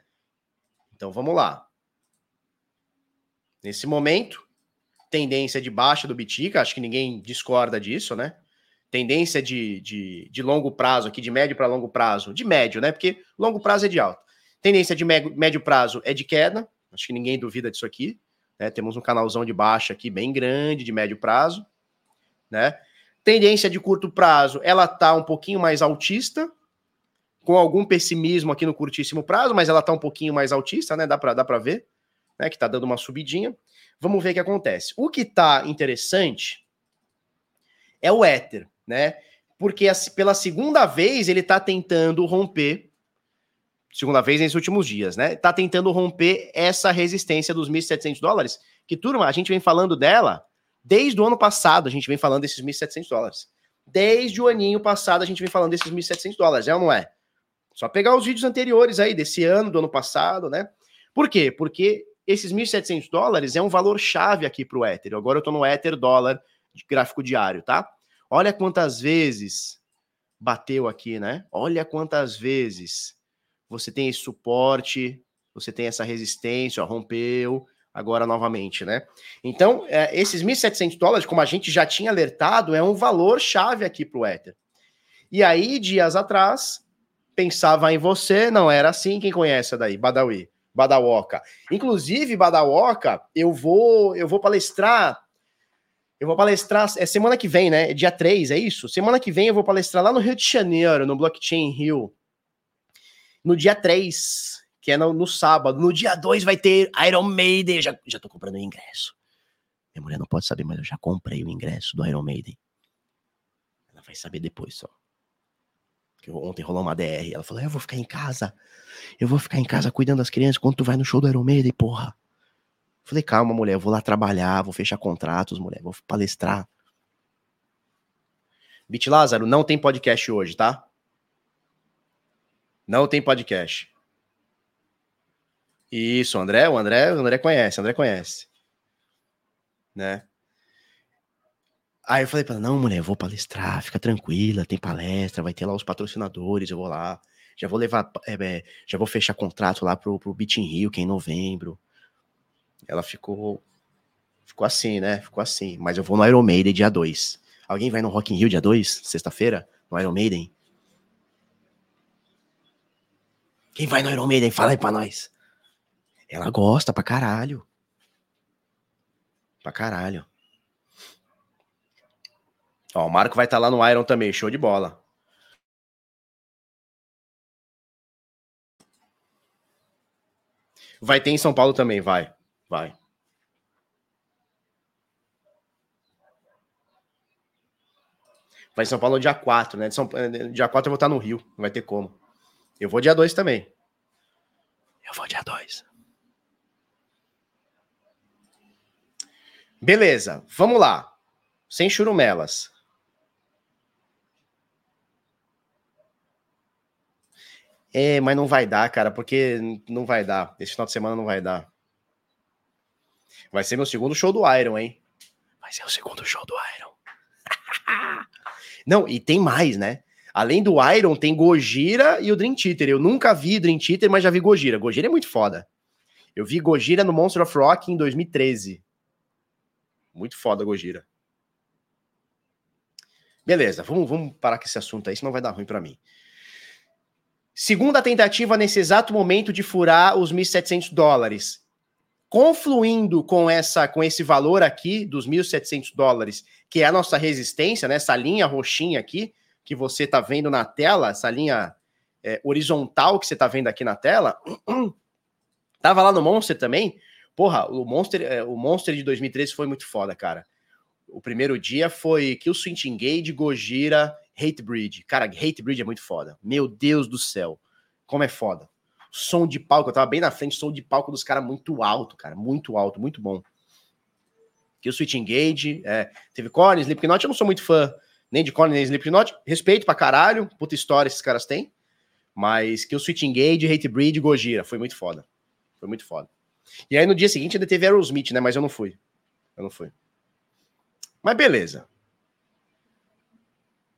Então vamos lá. Nesse momento, tendência de baixa do Bitica, acho que ninguém discorda disso, né? Tendência de, de, de longo prazo aqui, de médio para longo prazo, de médio, né? Porque longo prazo é de alta. Tendência de médio, prazo é de queda, acho que ninguém duvida disso aqui. Né? Temos um canalzão de baixa aqui bem grande, de médio prazo, né? Tendência de curto prazo, ela tá um pouquinho mais altista, com algum pessimismo aqui no curtíssimo prazo, mas ela tá um pouquinho mais altista, né? Dá para dá para ver né, que está dando uma subidinha. Vamos ver o que acontece. O que está interessante é o Ether, né? Porque pela segunda vez ele está tentando romper, segunda vez nesses últimos dias, né? Está tentando romper essa resistência dos 1.700 dólares, que turma, a gente vem falando dela desde o ano passado, a gente vem falando desses 1.700 dólares. Desde o aninho passado a gente vem falando desses 1.700 dólares, é ou não é? Só pegar os vídeos anteriores aí, desse ano, do ano passado, né? Por quê? Porque esses 1.700 dólares é um valor chave aqui para o Ether. Agora eu estou no Ether dólar de gráfico diário, tá? Olha quantas vezes bateu aqui, né? Olha quantas vezes você tem esse suporte, você tem essa resistência, ó, rompeu, agora novamente, né? Então, é, esses 1.700 dólares, como a gente já tinha alertado, é um valor chave aqui para o Ether. E aí, dias atrás, pensava em você, não era assim, quem conhece daí? Badawi. Badawoka. Inclusive, Badawoka, eu vou, eu vou palestrar. Eu vou palestrar. É semana que vem, né? É dia 3, é isso? Semana que vem eu vou palestrar lá no Rio de Janeiro, no Blockchain Rio. No dia 3, que é no, no sábado. No dia 2 vai ter Iron Maiden. Já, já tô comprando o ingresso. Minha mulher não pode saber, mas eu já comprei o ingresso do Iron Maiden. Ela vai saber depois só. Que ontem rolou uma DR. Ela falou: Eu vou ficar em casa. Eu vou ficar em casa cuidando das crianças quando tu vai no show do Iron Maiden, porra. Falei: Calma, mulher. Eu vou lá trabalhar, vou fechar contratos, mulher. Vou palestrar. Bit Lázaro, não tem podcast hoje, tá? Não tem podcast. Isso, André, o André, o André conhece, o André conhece. Né? Aí eu falei para ela, não, mulher, eu vou palestrar, fica tranquila, tem palestra, vai ter lá os patrocinadores, eu vou lá, já vou levar, é, é, já vou fechar contrato lá pro, pro Beat in Rio, que é em novembro. Ela ficou, ficou assim, né? Ficou assim, mas eu vou no Iron Maiden dia 2. Alguém vai no Rock in Rio dia 2, sexta-feira, no Iron Maiden? Quem vai no Iron Maiden? Fala aí pra nós. Ela gosta pra caralho. Pra caralho. Ó, o Marco vai estar tá lá no Iron também, show de bola. Vai ter em São Paulo também, vai. Vai. Vai São Paulo dia 4, né? São, eh, dia 4 eu vou estar no Rio, não vai ter como. Eu vou dia 2 também. Eu vou dia 2. Beleza, vamos lá. Sem churumelas. É, mas não vai dar, cara, porque não vai dar. Esse final de semana não vai dar. Vai ser meu segundo show do Iron, hein? Vai ser o segundo show do Iron. [laughs] não, e tem mais, né? Além do Iron, tem Gojira e o Dream Theater. Eu nunca vi Dream Theater, mas já vi Gojira. Gojira é muito foda. Eu vi Gojira no Monster of Rock em 2013. Muito foda, Gojira. Beleza, vamos, vamos parar com esse assunto aí, senão vai dar ruim para mim. Segunda tentativa nesse exato momento de furar os 1.700 dólares. Confluindo com essa com esse valor aqui dos 1.700 dólares, que é a nossa resistência, né? essa linha roxinha aqui, que você está vendo na tela, essa linha é, horizontal que você está vendo aqui na tela, [clears throat] tava lá no Monster também. Porra, o Monster, é, o Monster de 2013 foi muito foda, cara. O primeiro dia foi Kill Switch Engage, Gojira, Hatebreed. Cara, Hatebreed é muito foda. Meu Deus do céu. Como é foda. Som de palco, eu tava bem na frente, som de palco dos caras muito alto, cara. Muito alto, muito bom. Kill Switch Engage, é, teve Korn, Slipknot, eu não sou muito fã nem de Korn, nem de Slipknot. Respeito pra caralho, puta história esses caras têm. Mas Kill Switch Engage, Hatebreed, Gojira, foi muito foda. Foi muito foda. E aí no dia seguinte ainda teve Aerosmith, né? Mas eu não fui. Eu não fui. Mas beleza.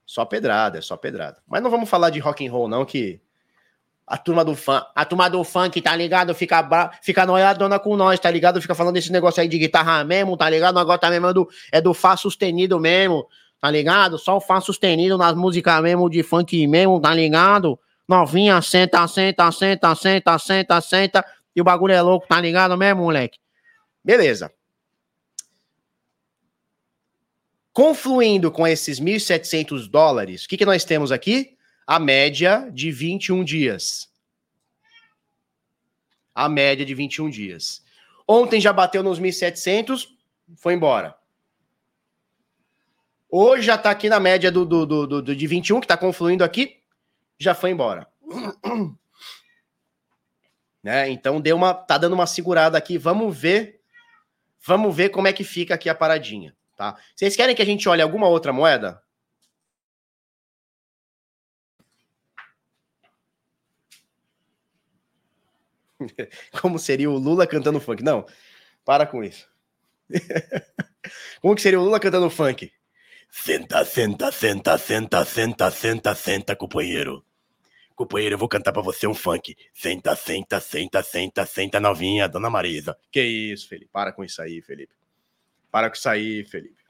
Só pedrada, é só pedrada. Mas não vamos falar de rock and roll, não, que a turma do fã, a turma do funk, tá ligado? Fica, bra... fica noiadona com nós, tá ligado? Fica falando desse negócio aí de guitarra mesmo, tá ligado? Negócio tá mesmo é do, é do Fá sustenido mesmo, tá ligado? Só o Fá sustenido nas músicas mesmo de funk mesmo, tá ligado? Novinha, senta, senta, senta, senta, senta, senta, e o bagulho é louco, tá ligado mesmo, moleque? Beleza. Confluindo com esses 1.700 dólares, o que, que nós temos aqui? A média de 21 dias. A média de 21 dias. Ontem já bateu nos 1.700, foi embora. Hoje já está aqui na média do, do, do, do de 21, que está confluindo aqui, já foi embora. [clears throat] Né? Então deu uma, tá dando uma segurada aqui. Vamos ver, vamos ver como é que fica aqui a paradinha. Tá? Vocês querem que a gente olhe alguma outra moeda? [laughs] Como seria o Lula cantando funk? Não, para com isso. [laughs] Como que seria o Lula cantando funk? Senta, senta, senta, senta, senta, senta, senta, companheiro. Companheiro, eu vou cantar pra você um funk. Senta, senta, senta, senta, senta, novinha, dona Marisa. Que isso, Felipe? Para com isso aí, Felipe. Para que sair, Felipe.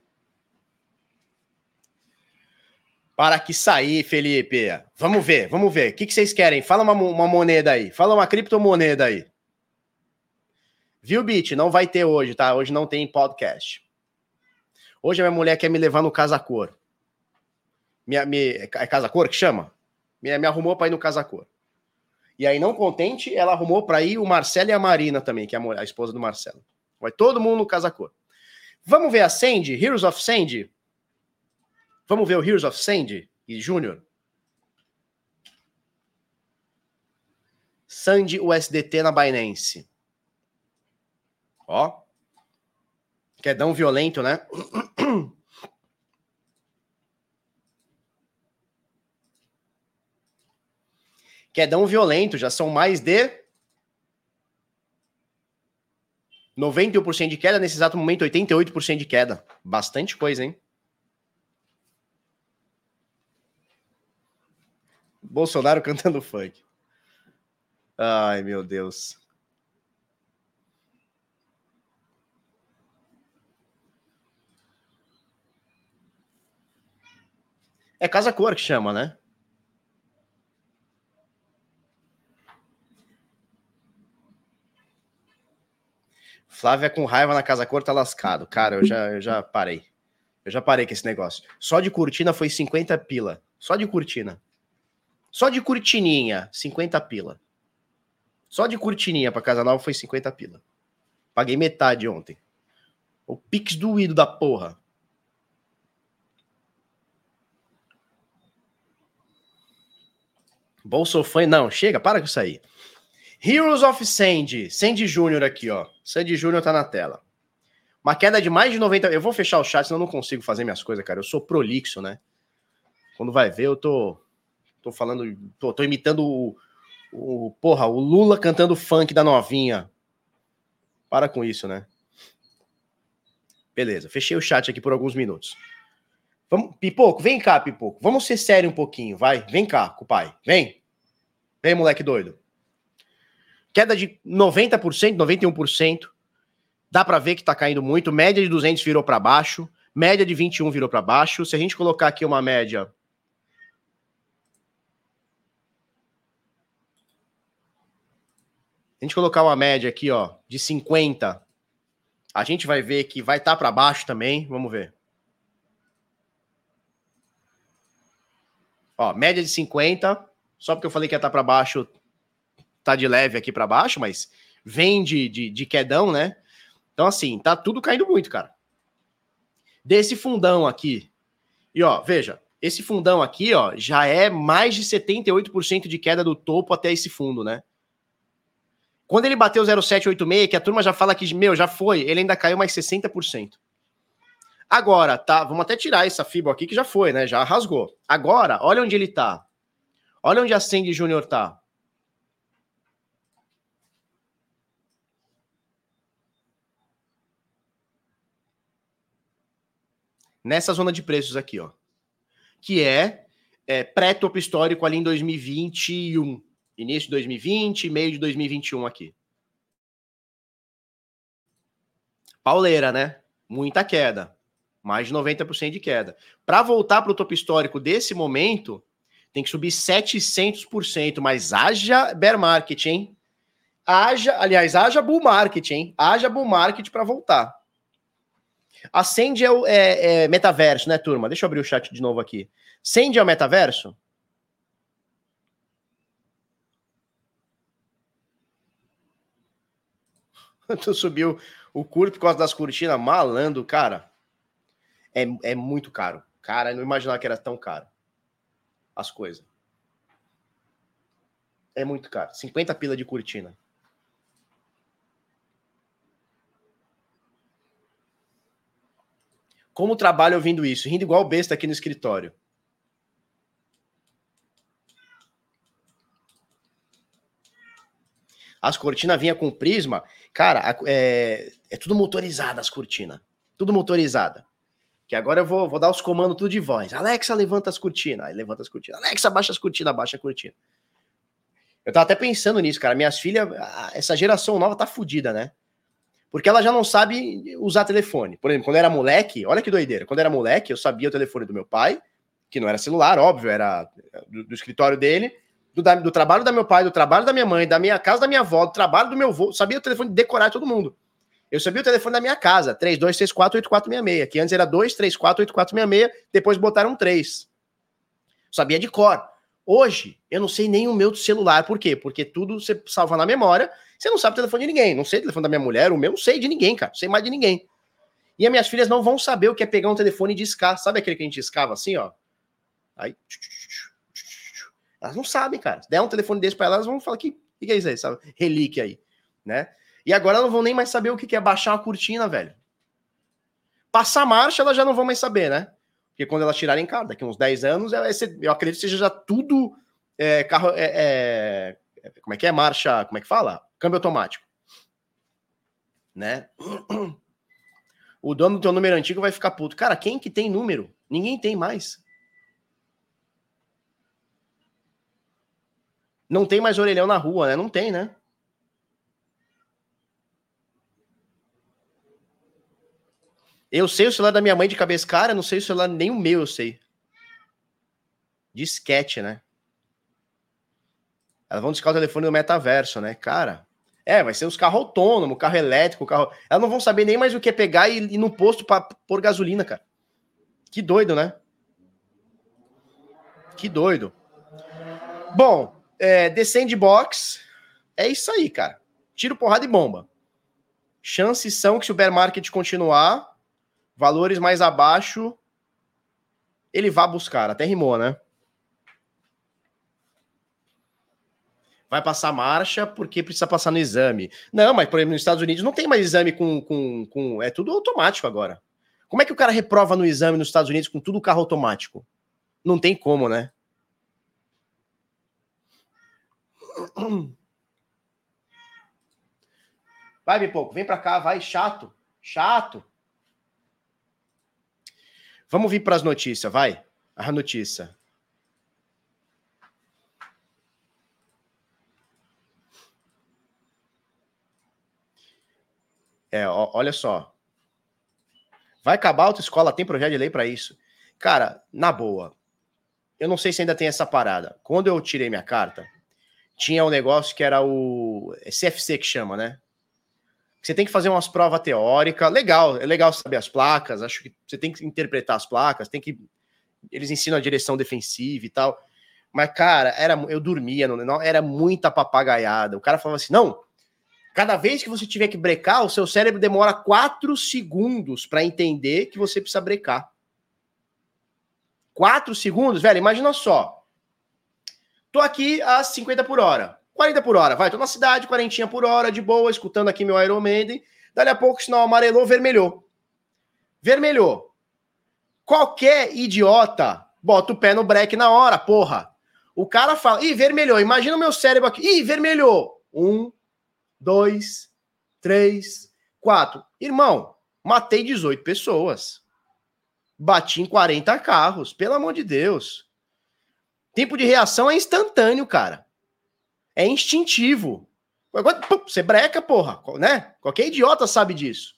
Para que sair, Felipe. Vamos ver, vamos ver. O que, vocês querem? Fala uma, uma moneda aí. Fala uma criptomoeda aí. Viu, Bit? Não vai ter hoje, tá? Hoje não tem podcast. Hoje a minha mulher quer me levar no Casa Cor. Minha, é Casa Cor que chama? Me, me arrumou para ir no Casa Cor. E aí, não contente, ela arrumou para ir o Marcelo e a Marina também, que é a, mulher, a esposa do Marcelo. Vai todo mundo no Casa Cor. Vamos ver a Sandy, Heroes of Sandy? Vamos ver o Heroes of Sandy e Júnior? Sandy USDT na Binance. Ó. Quedão violento, né? [clears throat] Quedão violento, já são mais de 91% de queda, nesse exato momento 88% de queda. Bastante coisa, hein? Bolsonaro [laughs] cantando funk. Ai, meu Deus. É Casa Cor que chama, né? Flávia com raiva na Casa Cor tá lascado. Cara, eu já, eu já parei. Eu já parei com esse negócio. Só de cortina foi 50 pila. Só de cortina. Só de cortininha, 50 pila. Só de cortininha pra Casa Nova foi 50 pila. Paguei metade ontem. O Pix doído da porra. Bolsofã, não, chega, para com isso aí. Heroes of Sandy, Sandy Júnior aqui, ó. Sandy Júnior tá na tela. Uma queda de mais de 90. Eu vou fechar o chat, senão eu não consigo fazer minhas coisas, cara. Eu sou prolixo, né? Quando vai ver, eu tô. Tô falando. Tô, tô imitando o, o. Porra, o Lula cantando funk da novinha. Para com isso, né? Beleza, fechei o chat aqui por alguns minutos. Vamos, Pipoco, vem cá, Pipoco. Vamos ser sério um pouquinho, vai. Vem cá, com o pai. Vem. Vem, moleque doido. Queda de 90%, 91%. Dá para ver que tá caindo muito. Média de 200 virou para baixo. Média de 21 virou para baixo. Se a gente colocar aqui uma média a gente colocar uma média aqui, ó, de 50, a gente vai ver que vai estar tá para baixo também. Vamos ver. Ó, média de 50, só porque eu falei que ia estar tá para baixo, tá de leve aqui para baixo, mas vem de, de, de quedão, né? Então, assim, tá tudo caindo muito, cara. Desse fundão aqui. E, ó, veja, esse fundão aqui, ó, já é mais de 78% de queda do topo até esse fundo, né? Quando ele bateu 0,786, que a turma já fala que, meu, já foi, ele ainda caiu mais 60%. Agora, tá, vamos até tirar essa fibra aqui que já foi, né? Já rasgou. Agora, olha onde ele tá. Olha onde a Sandy Júnior tá. Nessa zona de preços aqui, ó. Que é, é pré-topo histórico ali em 2021. Início de 2020, meio de 2021 aqui. Pauleira, né? Muita queda mais de 90% de queda. Para voltar para o topo histórico desse momento, tem que subir 700%, mas haja bear market, hein? Haja, aliás, haja bull market, hein? Haja bull market para voltar. A Send é, o, é, é, metaverso, né, turma? Deixa eu abrir o chat de novo aqui. Send é o metaverso? Tu subiu o curto por causa das cortinas, malando, cara é, é muito caro. Cara, eu não imaginava que era tão caro. As coisas. É muito caro. 50 pila de cortina. Como trabalho ouvindo isso? Rindo igual besta aqui no escritório. As cortinas vinha com prisma. Cara, é, é tudo motorizado as cortinas. Tudo motorizada. Que agora eu vou, vou dar os comandos tudo de voz. Alexa, levanta as cortinas. Aí levanta as cortinas. Alexa, baixa as cortinas, abaixa a cortina. Eu tava até pensando nisso, cara. Minhas filhas, essa geração nova tá fodida, né? Porque ela já não sabe usar telefone. Por exemplo, quando eu era moleque, olha que doideira. Quando eu era moleque, eu sabia o telefone do meu pai, que não era celular, óbvio, era do, do escritório dele. Do, do trabalho da meu pai, do trabalho da minha mãe, da minha casa da minha avó, do trabalho do meu avô. Sabia o telefone de decorar de todo mundo. Eu sabia o telefone da minha casa, 32348466, que antes era 2348466, depois botaram 3. Sabia de cor. Hoje, eu não sei nem o meu celular. Por quê? Porque tudo você salva na memória. Você não sabe o telefone de ninguém. Não sei o telefone da minha mulher, o meu não sei de ninguém, cara. Não sei mais de ninguém. E as minhas filhas não vão saber o que é pegar um telefone e discar. Sabe aquele que a gente escava assim, ó? Aí. Elas não sabem, cara. Se der um telefone desse pra elas, elas vão falar que, que é isso aí, sabe? Relíquia aí, né? E agora elas não vão nem mais saber o que é baixar uma cortina, velho. Passar marcha, elas já não vão mais saber, né? Porque quando elas tirarem carro, daqui uns 10 anos, eu acredito que seja já tudo é, carro. É, é, como é que é? Marcha. Como é que fala? Câmbio automático. Né? [clears throat] O dono do teu número antigo vai ficar puto. Cara, quem que tem número? Ninguém tem mais. Não tem mais orelhão na rua, né? Não tem, né? Eu sei o celular da minha mãe de cabeça cara, não sei o celular nem o meu, eu sei. Disquete, né? Elas vão discar o telefone no metaverso, né? Cara, é, vai ser os carros autônomos, carro elétrico, carro. Elas não vão saber nem mais o que é pegar e ir no posto para pôr gasolina, cara. Que doido, né? Que doido. Bom, é, The Sandbox é isso aí, cara. Tiro, porrada e bomba. Chances são que se o bear market continuar, valores mais abaixo, ele vá buscar. Até rimou, né? Vai passar marcha porque precisa passar no exame. Não, mas, por exemplo, nos Estados Unidos não tem mais exame com, com, com. É tudo automático agora. Como é que o cara reprova no exame nos Estados Unidos com tudo carro automático? Não tem como, né? [clears throat] Vai, me pouco, vem para cá, vai, chato, chato. Vamos vir para as notícias, vai. A notícia. É, ó, olha só. Vai acabar a autoescola, tem projeto de lei para isso. Cara, na boa. Eu não sei se ainda tem essa parada. Quando eu tirei minha carta, tinha um negócio que era o CFC que chama, né? Você tem que fazer umas provas teóricas. Legal, é legal saber as placas. Acho que você tem que interpretar as placas, tem que. Eles ensinam a direção defensiva e tal. Mas, cara, era, eu dormia, não, era muita papagaiada. O cara falava assim: não, cada vez que você tiver que brecar, o seu cérebro demora quatro segundos para entender que você precisa brecar. Quatro segundos, velho, imagina só. Tô aqui a 50 por hora. 40 por hora, vai. Tô na cidade, 40 por hora, de boa, escutando aqui meu Iron Maiden. Dali a pouco, sinal amarelou, vermelhou. Vermelhou. Qualquer idiota bota o pé no break na hora, porra. O cara fala, ih, vermelhou. Imagina o meu cérebro aqui. Ih, vermelhou. Um, dois, três, quatro. Irmão, matei 18 pessoas. Bati em 40 carros, pelo amor de Deus. Tempo de reação é instantâneo, cara. É instintivo. Você breca, porra, né? Qualquer idiota sabe disso.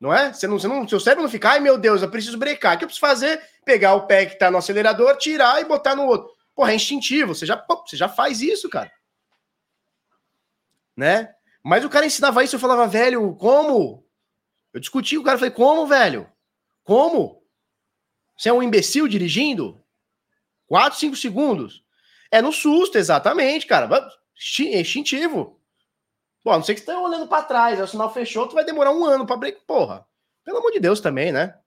Não é? Você não, você não, seu cérebro não fica, ai meu Deus, eu preciso brecar. O que eu preciso fazer? Pegar o pé que tá no acelerador, tirar e botar no outro. Porra, é instintivo. Você já, você já faz isso, cara. Né? Mas o cara ensinava isso, eu falava, velho, como? Eu discuti com o cara, falei, como, velho? Como? Você é um imbecil dirigindo? 4, 5 segundos. É no susto, exatamente, cara. É instintivo. Pô, não sei que você tá olhando para trás, aí o sinal fechou, tu vai demorar um ano para break. Porra, pelo amor de Deus também, né?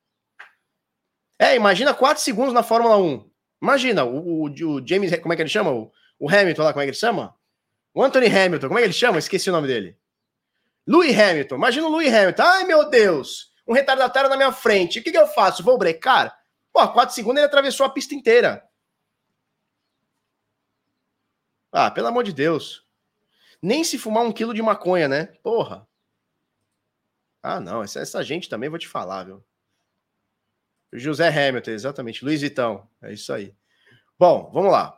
É, imagina 4 segundos na Fórmula 1. Imagina, o, o, o, James, como é que ele chama? O, o Hamilton lá, como é que ele chama? O Anthony Hamilton, como é que ele chama? Esqueci o nome dele. Louis Hamilton. Imagina o Louis Hamilton. Ai, meu Deus! Um retardatário na minha frente. O que, que eu faço? Vou brecar? Pô, 4 segundos ele atravessou a pista inteira. Ah, pelo amor de Deus. Nem se fumar um quilo de maconha, né? Porra. Ah, não. Essa, essa gente também vou te falar, viu? José Hamilton, exatamente. Luiz Vitão. É isso aí. Bom, vamos lá.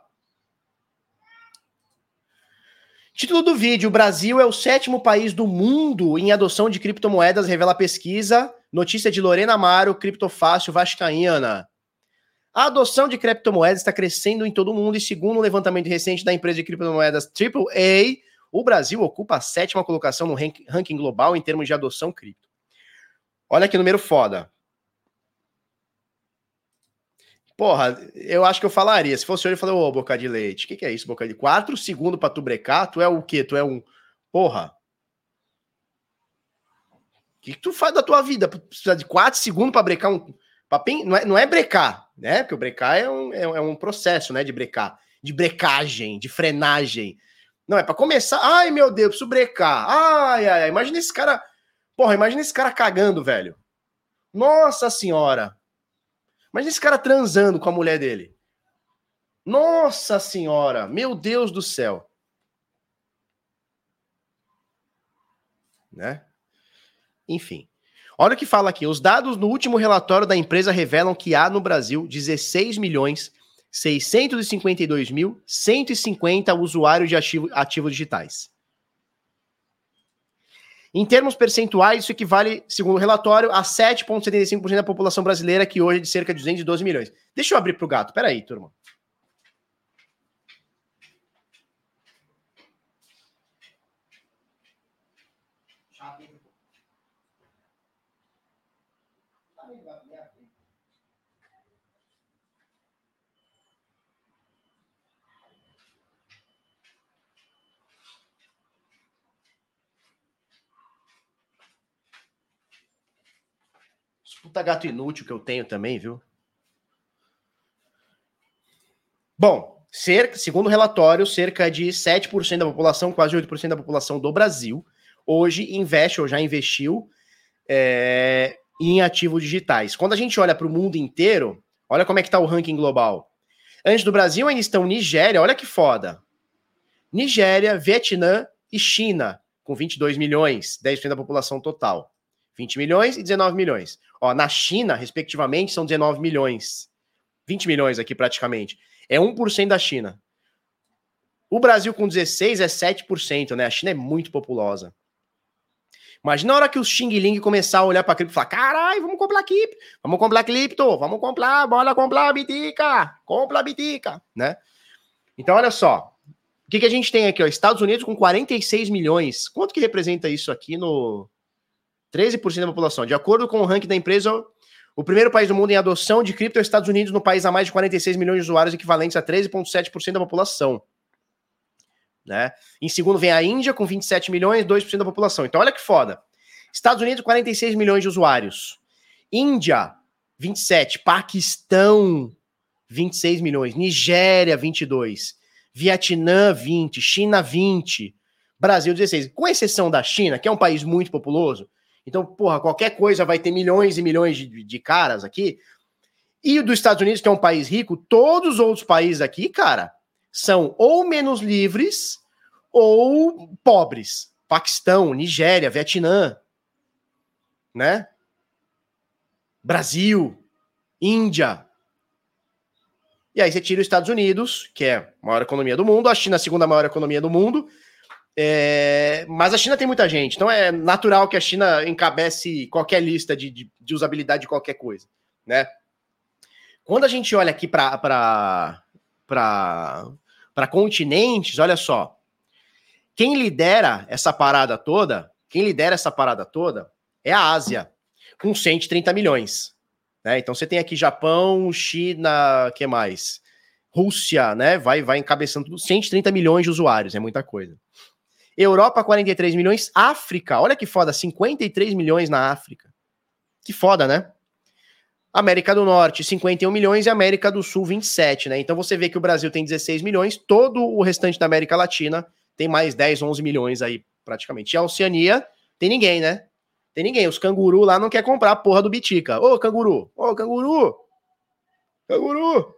Título do vídeo: Brasil é o sétimo país do mundo em adoção de criptomoedas, revela pesquisa. Notícia de Lorena Amaro, criptofácil vascaína. A adoção de criptomoedas está crescendo em todo o mundo e, segundo um levantamento recente da empresa de criptomoedas AAA, o Brasil ocupa a sétima colocação no ranking global em termos de adoção cripto. Olha que número foda. Porra, eu acho que eu falaria. Se fosse hoje, eu falei, ô, boca de leite. O que, que é isso, boca de Quatro segundos pra tu brecar? Tu é o quê? Tu é um. Porra. O que, que tu faz da tua vida? Precisa de quatro segundos pra brecar um. Pra Não, é, não é brecar, né? Porque o brecar é um, é, é um processo, né? De brecar. De brecagem, de frenagem. Não, é para começar. Ai, meu Deus, preciso brecar. Ai, ai, ai. Imagina esse cara. Porra, imagina esse cara cagando, velho. Nossa senhora. Imagina esse cara transando com a mulher dele. Nossa senhora, meu Deus do céu. Né? Enfim. Olha o que fala aqui. Os dados no último relatório da empresa revelam que há no Brasil 16 milhões 652 mil 150 usuários de ativo, ativos digitais. Em termos percentuais, isso equivale, segundo o relatório, a 7,75% da população brasileira, que hoje é de cerca de 212 milhões. Deixa eu abrir para o gato. Peraí, turma. Puta gato inútil que eu tenho também, viu? Bom, cerca, segundo o relatório, cerca de 7% da população, quase 8% da população do Brasil, hoje investe ou já investiu é, em ativos digitais. Quando a gente olha para o mundo inteiro, olha como é que está o ranking global. Antes do Brasil ainda estão Nigéria, olha que foda. Nigéria, Vietnã e China, com 22 milhões, 10% da população total. 20 milhões e 19 milhões. Ó, na China, respectivamente, são 19 milhões. 20 milhões aqui praticamente. É 1% da China. O Brasil com 16 é 7%, né? A China é muito populosa. Imagina a hora que o Xing Ling começar a olhar para cripto e falar: caralho, vamos comprar cripto, vamos comprar cripto, vamos comprar, bora comprar bitica, compra bitica, né? Então, olha só. O que, que a gente tem aqui? Ó, Estados Unidos com 46 milhões. Quanto que representa isso aqui no, 13% da população. De acordo com o ranking da empresa, o primeiro país do mundo em adoção de cripto é os Estados Unidos, no país há mais de 46 milhões de usuários, equivalentes a 13,7% da população. Né? Em segundo vem a Índia, com 27 milhões, 2% da população. Então, olha que foda. Estados Unidos, 46 milhões de usuários. Índia, 27. Paquistão, 26 milhões. Nigéria, 22. Vietnã, 20. China, 20. Brasil, 16. Com exceção da China, que é um país muito populoso, então, porra, qualquer coisa vai ter milhões e milhões de, de caras aqui. E dos Estados Unidos, que é um país rico, todos os outros países aqui, cara, são ou menos livres ou pobres. Paquistão, Nigéria, Vietnã, né? Brasil, Índia. E aí você tira os Estados Unidos, que é a maior economia do mundo, a China a segunda maior economia do mundo, é, mas a China tem muita gente, então é natural que a China encabece qualquer lista de, de, de usabilidade de qualquer coisa, né? Quando a gente olha aqui para continentes, olha só, quem lidera essa parada toda, quem lidera essa parada toda é a Ásia, com 130 milhões. Né? Então você tem aqui Japão, China, que mais? Rússia, né? Vai, vai encabeçando 130 milhões de usuários, é muita coisa. Europa, 43 milhões. África, olha que foda, 53 milhões na África. Que foda, né? América do Norte, 51 milhões e América do Sul, 27, né? Então você vê que o Brasil tem 16 milhões, todo o restante da América Latina tem mais 10, 11 milhões aí, praticamente. E a Oceania, tem ninguém, né? Tem ninguém. Os canguru lá não quer comprar a porra do Bitica. Ô, canguru! Ô, canguru! Canguru!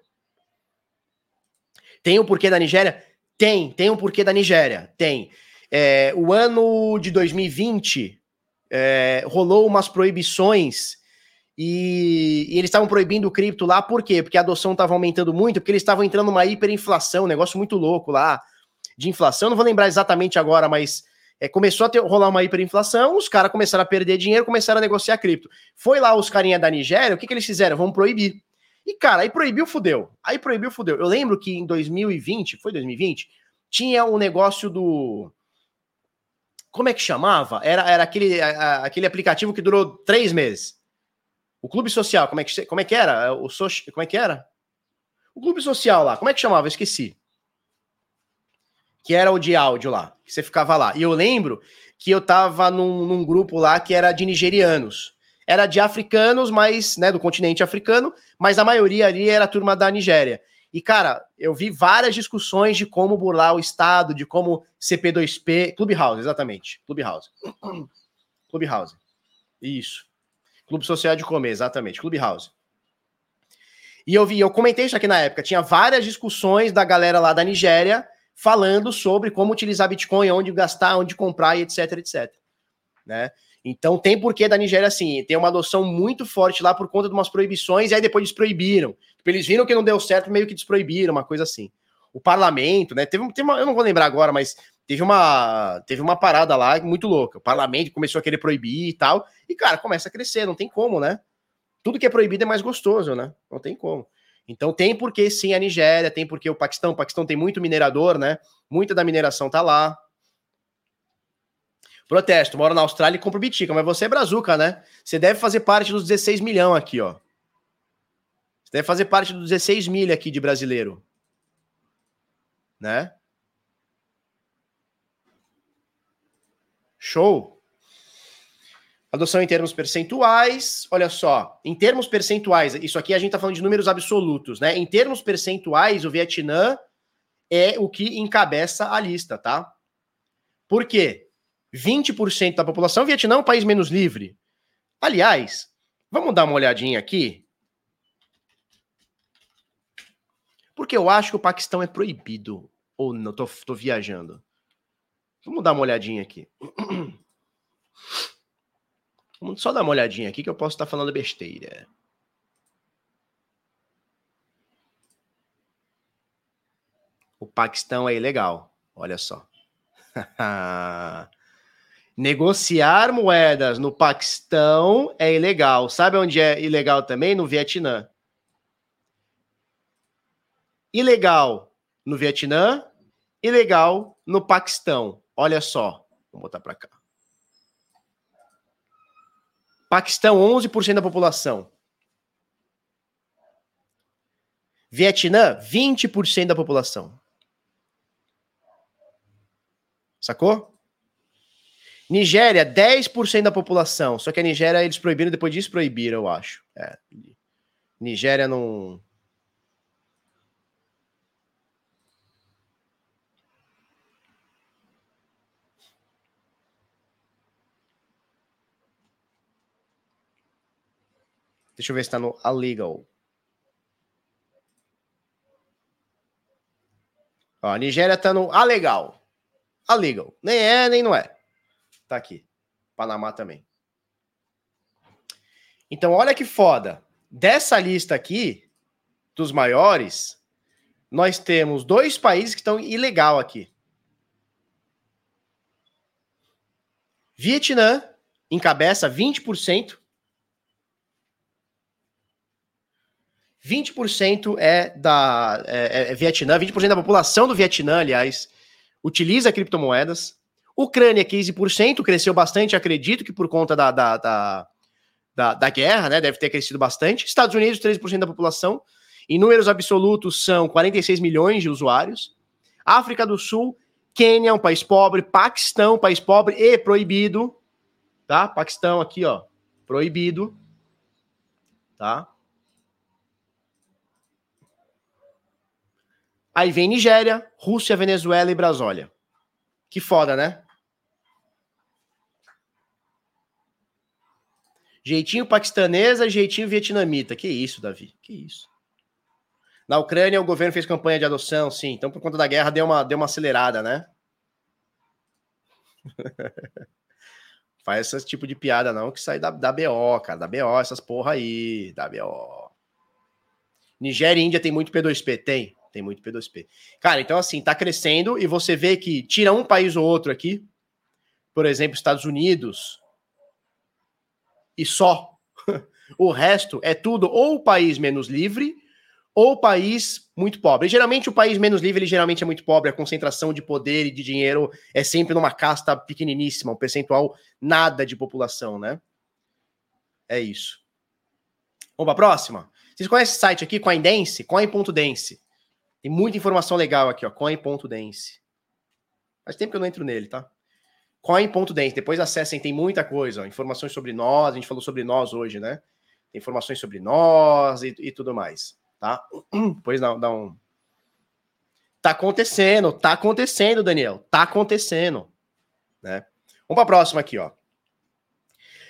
Tem o porquê da Nigéria? Tem. Tem um porquê da Nigéria? Tem. É, o ano de 2020 é, rolou umas proibições e, e eles estavam proibindo o cripto lá, por quê? Porque a adoção estava aumentando muito, porque eles estavam entrando numa hiperinflação, um negócio muito louco lá de inflação. Não vou lembrar exatamente agora, mas é, começou a ter, rolar uma hiperinflação, os caras começaram a perder dinheiro, começaram a negociar cripto. Foi lá os carinha da Nigéria, o que, que eles fizeram? Vamos proibir. E, cara, aí proibiu, fudeu. Aí proibiu, fudeu. Eu lembro que em 2020, foi 2020, tinha um negócio do. Como é que chamava? Era, era aquele, a, aquele aplicativo que durou três meses. O Clube Social, como é que, como é que era? O so, como é que era? O Clube Social lá, como é que chamava? Eu esqueci. Que era o de áudio lá, que você ficava lá. E eu lembro que eu tava num, num grupo lá que era de nigerianos. Era de africanos, mas, né, do continente africano, mas a maioria ali era a turma da Nigéria. E, cara, eu vi várias discussões de como burlar o Estado, de como CP2P. Clubhouse, exatamente. Clubhouse. [clears throat] Clubhouse. Isso. Clube Social de Comer, exatamente. Clubhouse. E eu vi, eu comentei isso aqui na época. Tinha várias discussões da galera lá da Nigéria falando sobre como utilizar Bitcoin, onde gastar, onde comprar e etc, etc. Né? Então tem porquê da Nigéria assim, tem uma adoção muito forte lá por conta de umas proibições, e aí depois eles proibiram. Tipo, eles viram que não deu certo, meio que desproibiram, uma coisa assim. O parlamento, né? Teve, teve uma, eu não vou lembrar agora, mas teve uma, teve uma parada lá muito louca. O parlamento começou a querer proibir e tal, e cara, começa a crescer, não tem como, né? Tudo que é proibido é mais gostoso, né? Não tem como. Então tem porque sim a Nigéria, tem porque o Paquistão, o Paquistão tem muito minerador, né? Muita da mineração tá lá. Protesto, moro na Austrália e compro bitica, mas você é brazuca, né? Você deve fazer parte dos 16 milhões aqui, ó. Você deve fazer parte dos 16 mil aqui de brasileiro. Né? Show. Adoção em termos percentuais, olha só, em termos percentuais, isso aqui a gente tá falando de números absolutos, né? Em termos percentuais, o Vietnã é o que encabeça a lista, tá? Por quê? 20% da população, o Vietnã é um país menos livre. Aliás, vamos dar uma olhadinha aqui. Porque eu acho que o Paquistão é proibido. Ou não, tô, tô viajando. Vamos dar uma olhadinha aqui. [clears throat] Vamos só dar uma olhadinha aqui que eu posso estar falando besteira. O Paquistão é ilegal. Olha só. [laughs] Negociar moedas no Paquistão é ilegal. Sabe onde é ilegal também? No Vietnã. Ilegal no Vietnã, ilegal no Paquistão. Olha só. Vou botar para cá. Paquistão, 11% da população. Vietnã, 20% da população. Sacou? Nigéria, 10% da população. Só que a Nigéria eles proibiram, depois disso proibiram, eu acho. É. Nigéria não. Deixa eu ver se tá no illegal. Ó, a Nigéria tá no alegal. Illegal. Nem é, nem não é. Tá aqui. Panamá também. Então, olha que foda. Dessa lista aqui, dos maiores, nós temos dois países que estão ilegal aqui. Vietnã encabeça 20%. 20% é da é, é, Vietnã, 20% da população do Vietnã, aliás, utiliza criptomoedas. Ucrânia, 15%, cresceu bastante, acredito que por conta da, da, da, da, da guerra, né? Deve ter crescido bastante. Estados Unidos, 13% da população. Em números absolutos, são 46 milhões de usuários. África do Sul, Quênia, um país pobre. Paquistão, país pobre e proibido. Tá? Paquistão aqui, ó. Proibido. Tá? Aí vem Nigéria, Rússia, Venezuela e Brasólia. Que foda, né? Jeitinho paquistanesa, jeitinho vietnamita. Que isso, Davi? Que isso? Na Ucrânia, o governo fez campanha de adoção, sim. Então, por conta da guerra, deu uma, deu uma acelerada, né? [laughs] Faz esse tipo de piada, não, que sai da, da BO, cara. Da BO, essas porra aí. Da BO. Nigéria e Índia tem muito P2P? Tem. Tem muito P2P. Cara, então, assim, tá crescendo e você vê que tira um país ou outro aqui. Por exemplo, Estados Unidos, e só. [laughs] O resto é tudo ou o país menos livre ou o país muito pobre. E, geralmente o país menos livre, ele geralmente é muito pobre, a concentração de poder e de dinheiro é sempre numa casta pequeniníssima, um percentual nada de população, né? É isso. Vamos para a próxima? Vocês conhecem esse site aqui, CoinDance? Coin.dance. Tem muita informação legal aqui, ó, coin.dance. Faz tempo que eu não entro nele, tá? Coin.dance. Depois acessem, tem muita coisa, ó, informações sobre nós, a gente falou sobre nós hoje, né? Tem informações sobre nós e, e tudo mais, tá? [clears throat] Depois dá, dá um... Tá acontecendo, tá acontecendo, Daniel. Tá acontecendo, né? Vamos para a próxima aqui, ó.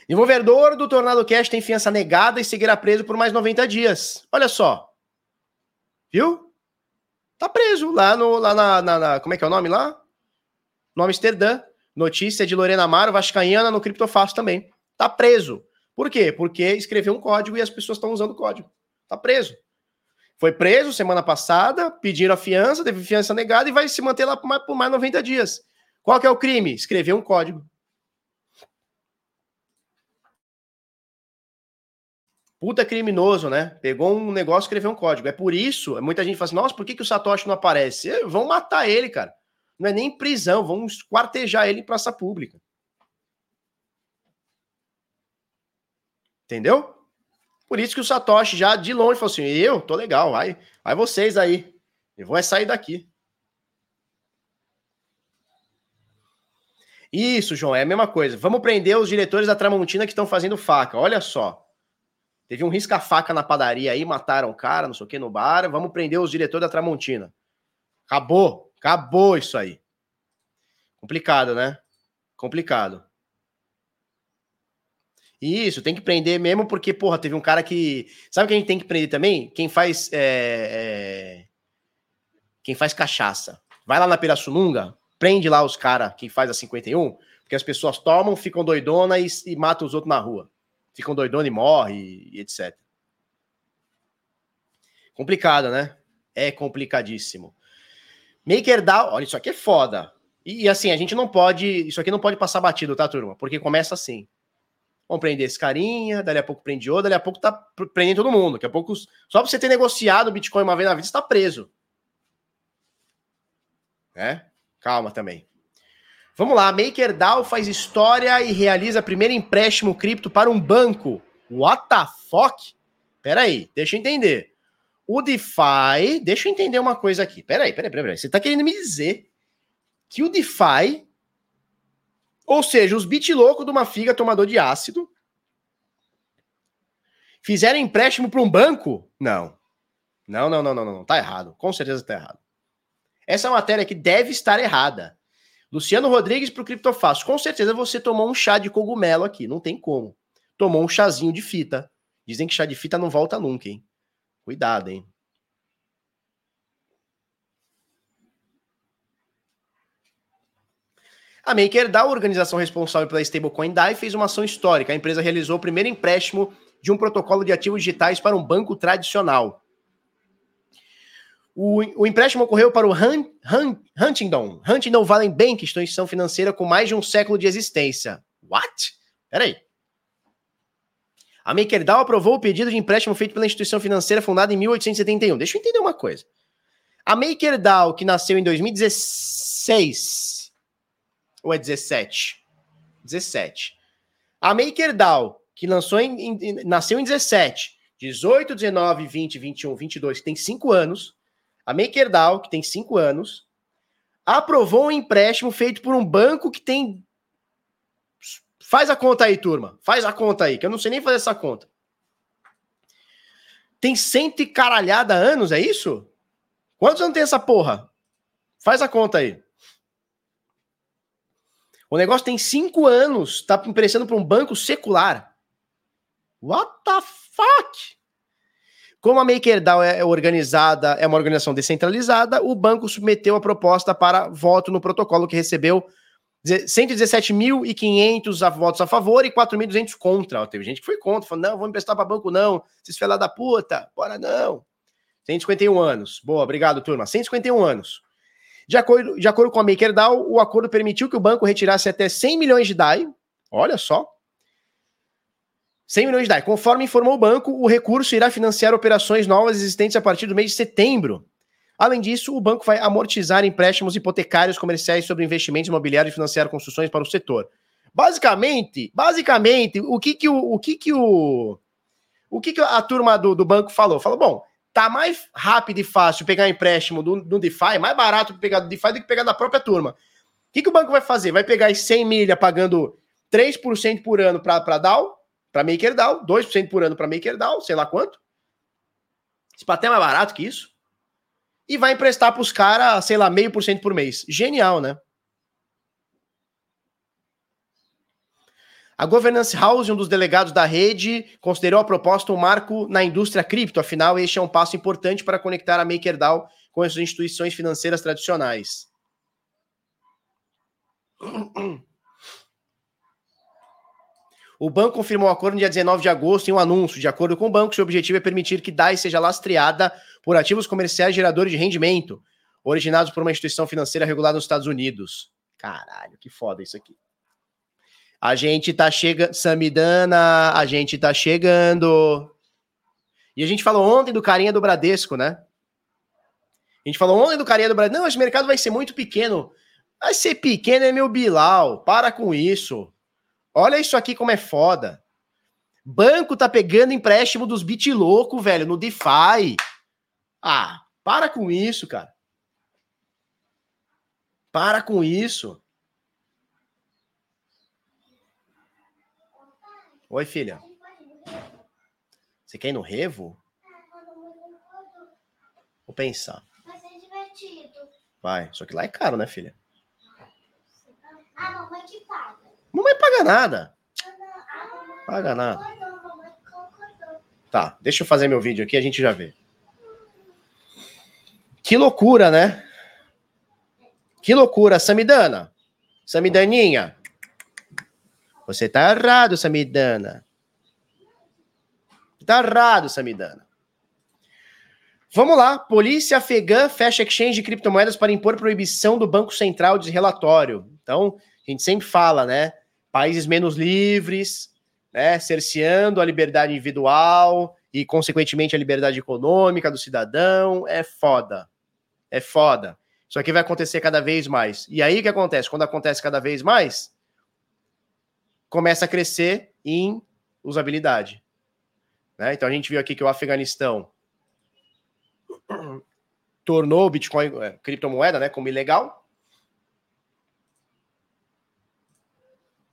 Desenvolvedor do Tornado Cash tem fiança negada e seguirá preso por mais 90 dias. Olha só. Viu? Tá preso lá, no, lá na, na, na Como é que é o nome lá? No Amsterdã. Notícia de Lorena Amaro, Vascaína, no Criptofácil também. Tá preso. Por quê? Porque escreveu um código e as pessoas estão usando o código. Tá preso. Foi preso semana passada, pediram a fiança, teve fiança negada e vai se manter lá por mais, por mais 90 dias. Qual que é o crime? Escrever um código. Puta criminoso, né? Pegou um negócio e escreveu um código. É por isso, muita gente fala assim, nossa, por que, que o Satoshi não aparece? Vão matar ele, cara. Não é nem prisão, vão esquartejar ele em praça pública. Entendeu? Por isso que o Satoshi já de longe falou assim: eu tô legal, vai, vai vocês aí. Eu vou é sair daqui. Isso, João, é a mesma coisa. Vamos prender os diretores da Tramontina que estão fazendo faca. Olha só. Teve um risca-faca na padaria aí, mataram o cara, não sei o que, no bar. Vamos prender os diretores da Tramontina. Acabou. Acabou isso aí. Complicado, né? Complicado. Isso, tem que prender mesmo, porque, porra, teve um cara que. Sabe o que a gente tem que prender também? Quem faz. É... É... Quem faz cachaça. Vai lá na Pirassununga, prende lá os caras que faz a 51, porque as pessoas tomam, ficam doidona e, e matam os outros na rua ficam doidona e morre, e etc. Complicado, né? É complicadíssimo. MakerDAO, olha, isso aqui é foda. E, e, assim, a gente não pode. Isso aqui não pode passar batido, tá, turma? Porque começa assim. Vamos prender esse carinha, dali a pouco prende outro, dali a pouco tá prendendo todo mundo. Daqui a pouco, só pra você ter negociado Bitcoin uma vez na vida, você tá preso. É? Calma também. Vamos lá, MakerDAO faz história e realiza primeiro empréstimo cripto para um banco. What the fuck? Pera aí, deixa eu entender. O DeFi, deixa eu entender uma coisa aqui. Pera aí, pera aí, pera aí. Você está querendo me dizer que o DeFi, ou seja, os bit loucos de uma figa tomador de ácido, fizeram empréstimo para um banco? Não. Não, não, não, não, não. Tá errado. Com certeza tá errado. Essa matéria aqui deve estar errada. Luciano Rodrigues para o Criptofácil. Com certeza você tomou um chá de cogumelo aqui, não tem como. Tomou um chazinho de fita. Dizem que chá de fita não volta nunca, hein? Cuidado, hein? A MakerDAO, organização responsável pela stablecoin DAI, fez uma ação histórica. A empresa realizou o primeiro empréstimo de um protocolo de ativos digitais para um banco tradicional. O, o empréstimo ocorreu para o Hun, Hun, Huntingdon, Huntingdon Valley Bank, instituição financeira com mais de um século de existência. What? Peraí. A MakerDAO aprovou o pedido de empréstimo feito pela instituição financeira fundada em 1871. Deixa eu entender uma coisa. A MakerDAO, que nasceu em 2016, ou é 17? 17. A MakerDAO, que lançou em, em, nasceu em 17, 18, 19, 20, 21, 22, que tem 5 anos, a MakerDAO, que tem cinco anos, aprovou um empréstimo feito por um banco que tem. Faz a conta aí, turma. Faz a conta aí, que eu não sei nem fazer essa conta. Tem cento e caralhada anos, é isso? Quantos anos tem essa porra? Faz a conta aí. O negócio tem cinco anos, tá emprestando para um banco secular. What the fuck? Como a MakerDAO é organizada, é uma organização descentralizada, o banco submeteu a proposta para voto no protocolo que recebeu 117.500 votos a favor e 4.200 contra. Teve gente que foi contra, falou: não, vamos emprestar para banco, não. Vocês lá da puta, bora não. 151 anos. Boa, obrigado, turma. 151 anos. De acordo, de acordo com a MakerDAO, o acordo permitiu que o banco retirasse até 100 milhões de DAI. Olha só. 100 milhões de DAI. Conforme informou o banco, o recurso irá financiar operações novas existentes a partir do mês de setembro. Além disso, o banco vai amortizar empréstimos hipotecários comerciais sobre investimentos imobiliários e financiar construções para o setor. Basicamente, basicamente, o que que o, o que que o o que que a turma do, do banco falou? Falou, bom, tá mais rápido e fácil pegar empréstimo do, do DeFi, mais barato pegar do DeFi do que pegar da própria turma. O que, que o banco vai fazer? Vai pegar as 100 milha pagando 3% por ano para DAO, para MakerDAO, 2% por ano para MakerDAO, sei lá quanto. Isso até mais barato que isso. E vai emprestar para os caras, sei lá, meio por cento por mês. Genial, né? A Governance House, um dos delegados da rede, considerou a proposta um marco na indústria cripto. Afinal, este é um passo importante para conectar a MakerDAO com as instituições financeiras tradicionais. [clears throat] O banco confirmou o acordo no dia 19 de agosto em um anúncio. De acordo com o banco, seu objetivo é permitir que DAI seja lastreada por ativos comerciais geradores de rendimento, originados por uma instituição financeira regulada nos Estados Unidos. Caralho, que foda isso aqui. A gente tá chegando. Samidana, a gente tá chegando. E a gente falou ontem do carinha do Bradesco, né? A gente falou ontem do carinha do Bradesco. Não, esse mercado vai ser muito pequeno. Vai ser pequeno, é meu Bilal. Para com isso. Olha isso aqui como é foda. Banco tá pegando empréstimo dos bit louco, velho, no DeFi. Ah, para com isso, cara. Para com isso. Oi, filha. Você quer ir no Revo? Vou pensar. Vai ser divertido. Vai, só que lá é caro, né, filha? A mamãe que paga. Nada. Paga nada. Tá, deixa eu fazer meu vídeo aqui, a gente já vê. Que loucura, né? Que loucura, Samidana. Samidaninha. Você tá errado, Samidana. Tá errado, Samidana. Vamos lá. Polícia afegã fecha exchange de criptomoedas para impor proibição do Banco Central de relatório. Então, a gente sempre fala, né? Países menos livres, né? Cerceando a liberdade individual e, consequentemente, a liberdade econômica do cidadão. É foda. É foda. Isso aqui vai acontecer cada vez mais. E aí o que acontece? Quando acontece cada vez mais, começa a crescer em usabilidade. Né? Então a gente viu aqui que o Afeganistão [clears throat] tornou o Bitcoin é, criptomoeda né, como ilegal.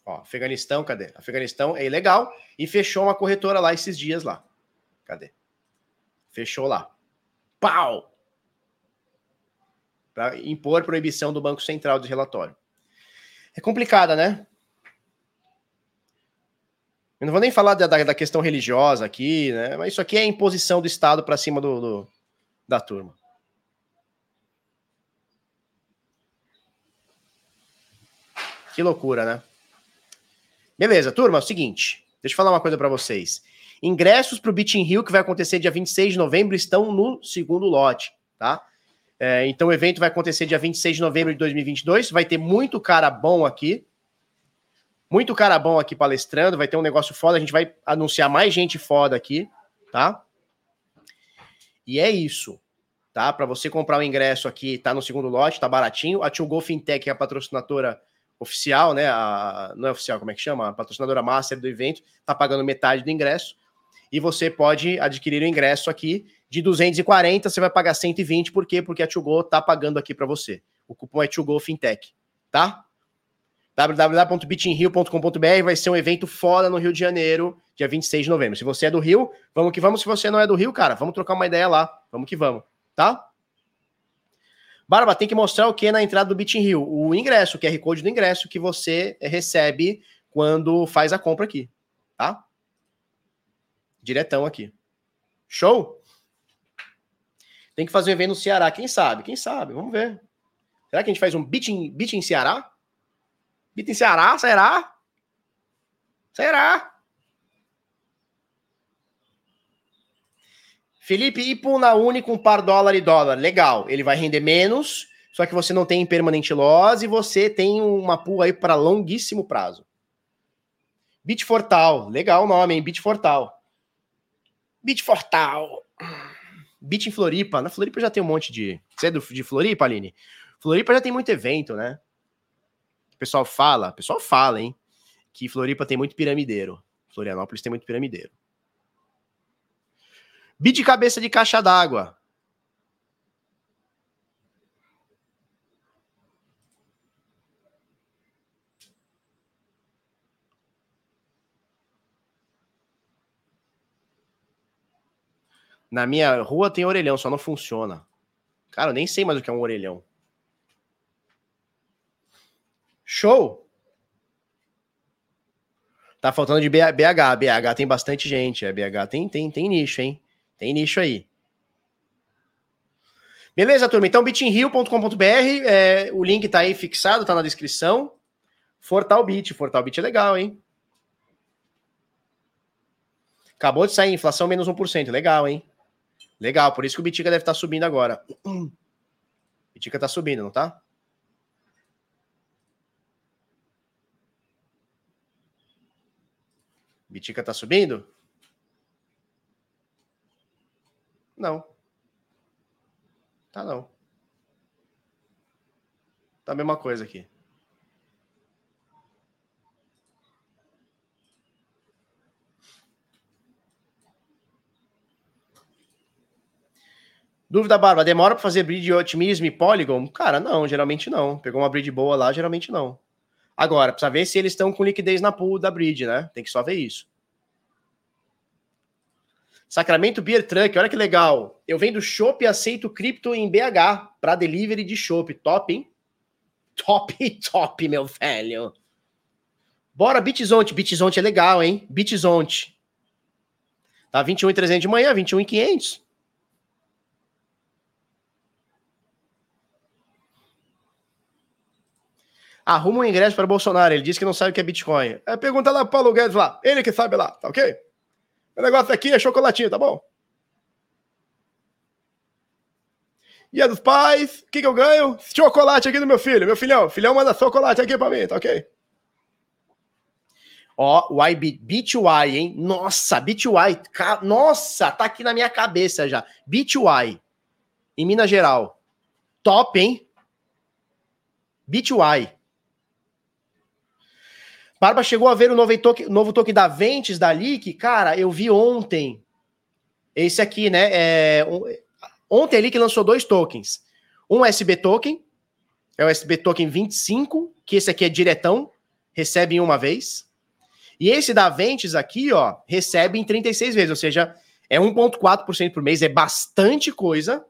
Ó, Afeganistão, cadê? Afeganistão é ilegal e fechou uma corretora lá esses dias lá. Cadê? Fechou lá. Pau! Para impor proibição do Banco Central de relatório. É complicada, né? Eu não vou nem falar da, da, questão religiosa aqui, né? Mas isso aqui é imposição do Estado para cima do, do, da turma. Que loucura, né? Beleza, turma, é o seguinte. Deixa eu falar uma coisa para vocês. Ingressos para o Beach in Rio, que vai acontecer dia 26 de novembro, estão no segundo lote, tá? É, então o evento vai acontecer dia 26 de novembro de 2022. Vai ter muito cara bom aqui, muito cara bom aqui palestrando, vai ter um negócio foda, a gente vai anunciar mais gente foda aqui, tá? E é isso, tá? Para você comprar o ingresso aqui, tá no segundo lote, tá baratinho. A Tio Go Fintech é a patrocinadora oficial, né? A, não é oficial, como é que chama? A patrocinadora master do evento, tá pagando metade do ingresso. E você pode adquirir o ingresso aqui de 240, você vai pagar 120, por quê? Porque a Tio Go tá pagando aqui para você. O cupom é Tio Go Fintech, tá? www.bitinrio.com.br vai ser um evento foda no Rio de Janeiro, dia 26 de novembro. Se você é do Rio, vamos que vamos. Se você não é do Rio, cara, vamos trocar uma ideia lá. Vamos que vamos, tá? Barba, tem que mostrar o que na entrada do Bitin Rio? O ingresso, o QR Code do ingresso que você recebe quando faz a compra aqui, tá? Diretão aqui. Show? Tem que fazer um evento no Ceará, quem sabe? Quem sabe? Vamos ver. Será que a gente faz um Bitin, Bitin Ceará? Em Ceará? Será? Será? Felipe, por na Uni com par dólar e dólar? Legal. Ele vai render menos, só que você não tem permanente loss e você tem uma pool aí para longuíssimo prazo. Bitfortal, legal o nome, hein? Bitfortal. Bitfortal. Beat em Floripa. Na Floripa já tem um monte de. Você é de Floripa, Aline? Floripa já tem muito evento, né? O pessoal fala, o pessoal fala, hein? Que Floripa tem muito piramideiro. Florianópolis tem muito piramideiro. De cabeça de caixa d'água. Na minha rua tem orelhão, só não funciona. Cara, eu nem sei mais o que é um orelhão. Show! Tá faltando de BH. BH tem bastante gente. É, BH tem, tem, tem nicho, hein? Tem nicho aí. Beleza, turma? Então, bitinrio.com.br, é, o link tá aí fixado, tá na descrição. Fortalbit, Fortalbit é legal, hein? Acabou de sair inflação menos 1%, legal, hein? Legal, por isso que o Bitica deve estar tá subindo agora. [clears throat] Bitica tá subindo, não tá? Bitica tá subindo? Não. Tá não. Tá a mesma coisa aqui. Dúvida, Barba, demora para fazer bridge otimismo e Polygon? Cara, não, geralmente não. Pegou uma bridge boa lá, geralmente não. Agora, precisa ver se eles estão com liquidez na pool da bridge, né? Tem que só ver isso. Sacramento Beer Truck, olha que legal. Eu vendo chopp e aceito cripto em BH para delivery de chopp. Top, hein? Top, [laughs] top, meu velho. Bora, Bitzonte. Bitzonte é legal, hein? Bitzonte. Tá 21,300 de manhã, 21,500. Arruma um ingresso para Bolsonaro. Ele disse que não sabe o que é Bitcoin. É, pergunta lá pro Paulo Guedes lá. Ele que sabe lá, tá ok? O negócio aqui é chocolatinho, tá bom? E é dos pais, o que, que eu ganho? Chocolate aqui do meu filho. Meu filhão, filhão manda chocolate aqui pra mim, tá ok? Ó, o IB, BitY, hein? Nossa, BitY. Nossa, tá aqui na minha cabeça já. BitY. Em Minas Geral. Top, hein? BitY. Barba chegou a ver o novo token, novo token da Ventes, da Leak? Cara, eu vi ontem. Esse aqui, né? É, ontem a Leak lançou dois tokens. Um SB Token, é o SB Token 25, que esse aqui é diretão, recebe em uma vez. E esse da Ventes aqui, ó, recebe em 36 vezes, ou seja, é 1,4% por mês, é bastante coisa,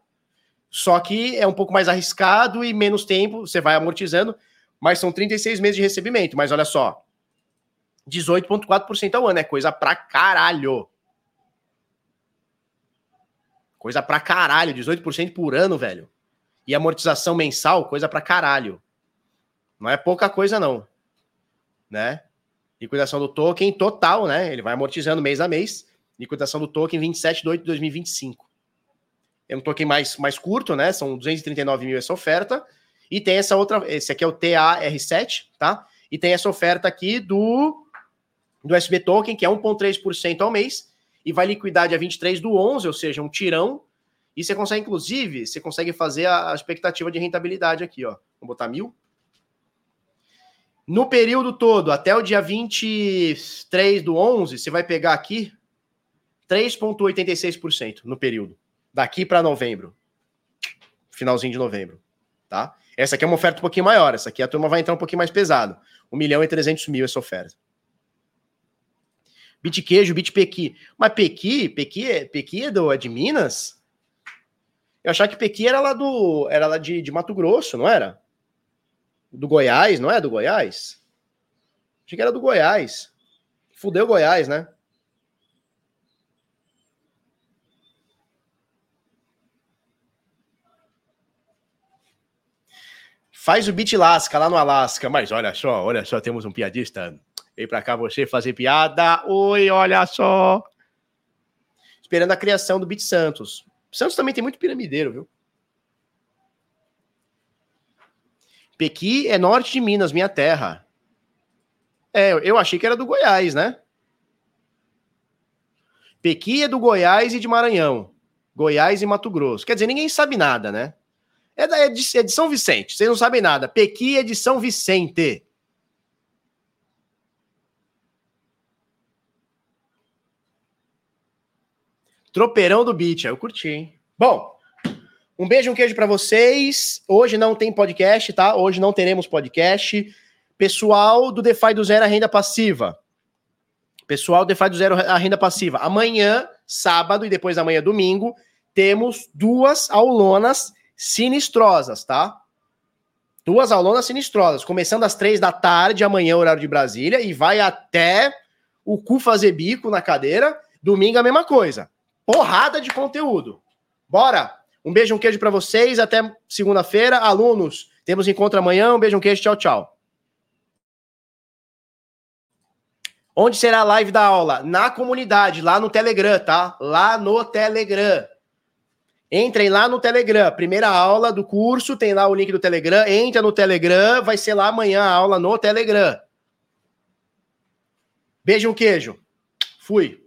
só que é um pouco mais arriscado e menos tempo, você vai amortizando, mas são 36 meses de recebimento. Mas olha só, 18,4% ao ano. É coisa pra caralho. Coisa pra caralho. 18% por ano, velho. E amortização mensal, coisa pra caralho. Não é pouca coisa, não. Né? Liquidação do token total, né? Ele vai amortizando mês a mês. Liquidação do token 27 de 8 de 2025. É um token mais, mais curto, né? São 239 mil essa oferta. E tem essa outra. Esse aqui é o TAR7, tá? E tem essa oferta aqui do do SB Token, que é 1,3% ao mês, e vai liquidar dia 23 do 11, ou seja, um tirão. E você consegue, inclusive, você consegue fazer a, expectativa de rentabilidade aqui, ó. Vamos botar mil. No período todo, até o dia 23 do 11, você vai pegar aqui 3,86% no período. Daqui para novembro. Finalzinho de novembro. Tá? Essa aqui é uma oferta um pouquinho maior. Essa aqui a turma vai entrar um pouquinho mais pesado. 1 milhão e 300 mil essa oferta. Bit queijo, bit pequi. Mas pequi, pequi, é, pequi é, do, é de Minas? Eu achava que pequi era lá do, era lá de, de Mato Grosso, não era? Do Goiás, não é do Goiás? Achei que era do Goiás. Fudeu Goiás, né? Faz o beat lasca lá no Alasca, mas olha só, olha só, temos um piadista Vem pra cá você fazer piada. Oi, olha só. Esperando a criação do Bit Santos. Santos também tem muito piramideiro, viu? Pequi é norte de Minas, minha terra. É, eu achei que era do Goiás, né? Pequi é do Goiás e de Maranhão. Goiás e Mato Grosso. Quer dizer, ninguém sabe nada, né? É, é, de, é de São Vicente, vocês não sabem nada. Pequi é de São Vicente. Tropeirão do Beat, eu curti, hein? Bom, um beijo, um queijo para vocês. Hoje não tem podcast, tá? Hoje não teremos podcast. Pessoal do DeFi do Zero a renda passiva. Pessoal do DeFi do Zero a renda passiva. Amanhã, sábado e depois amanhã, domingo, temos duas aulonas sinistrosas, tá? Duas aulonas sinistrosas, começando às três da tarde, amanhã, horário de Brasília, e vai até o cu fazer bico na cadeira. Domingo a mesma coisa porrada de conteúdo. Bora! Um beijo, um queijo para vocês. Até segunda-feira. Alunos, temos encontro amanhã. Um beijo, um queijo. Tchau, tchau. Onde será a live da aula? Na comunidade, lá no Telegram, tá? Lá no Telegram. Entrem lá no Telegram. Primeira aula do curso, tem lá o link do Telegram. Entra no Telegram, vai ser lá amanhã a aula no Telegram. Beijo, um queijo. Fui.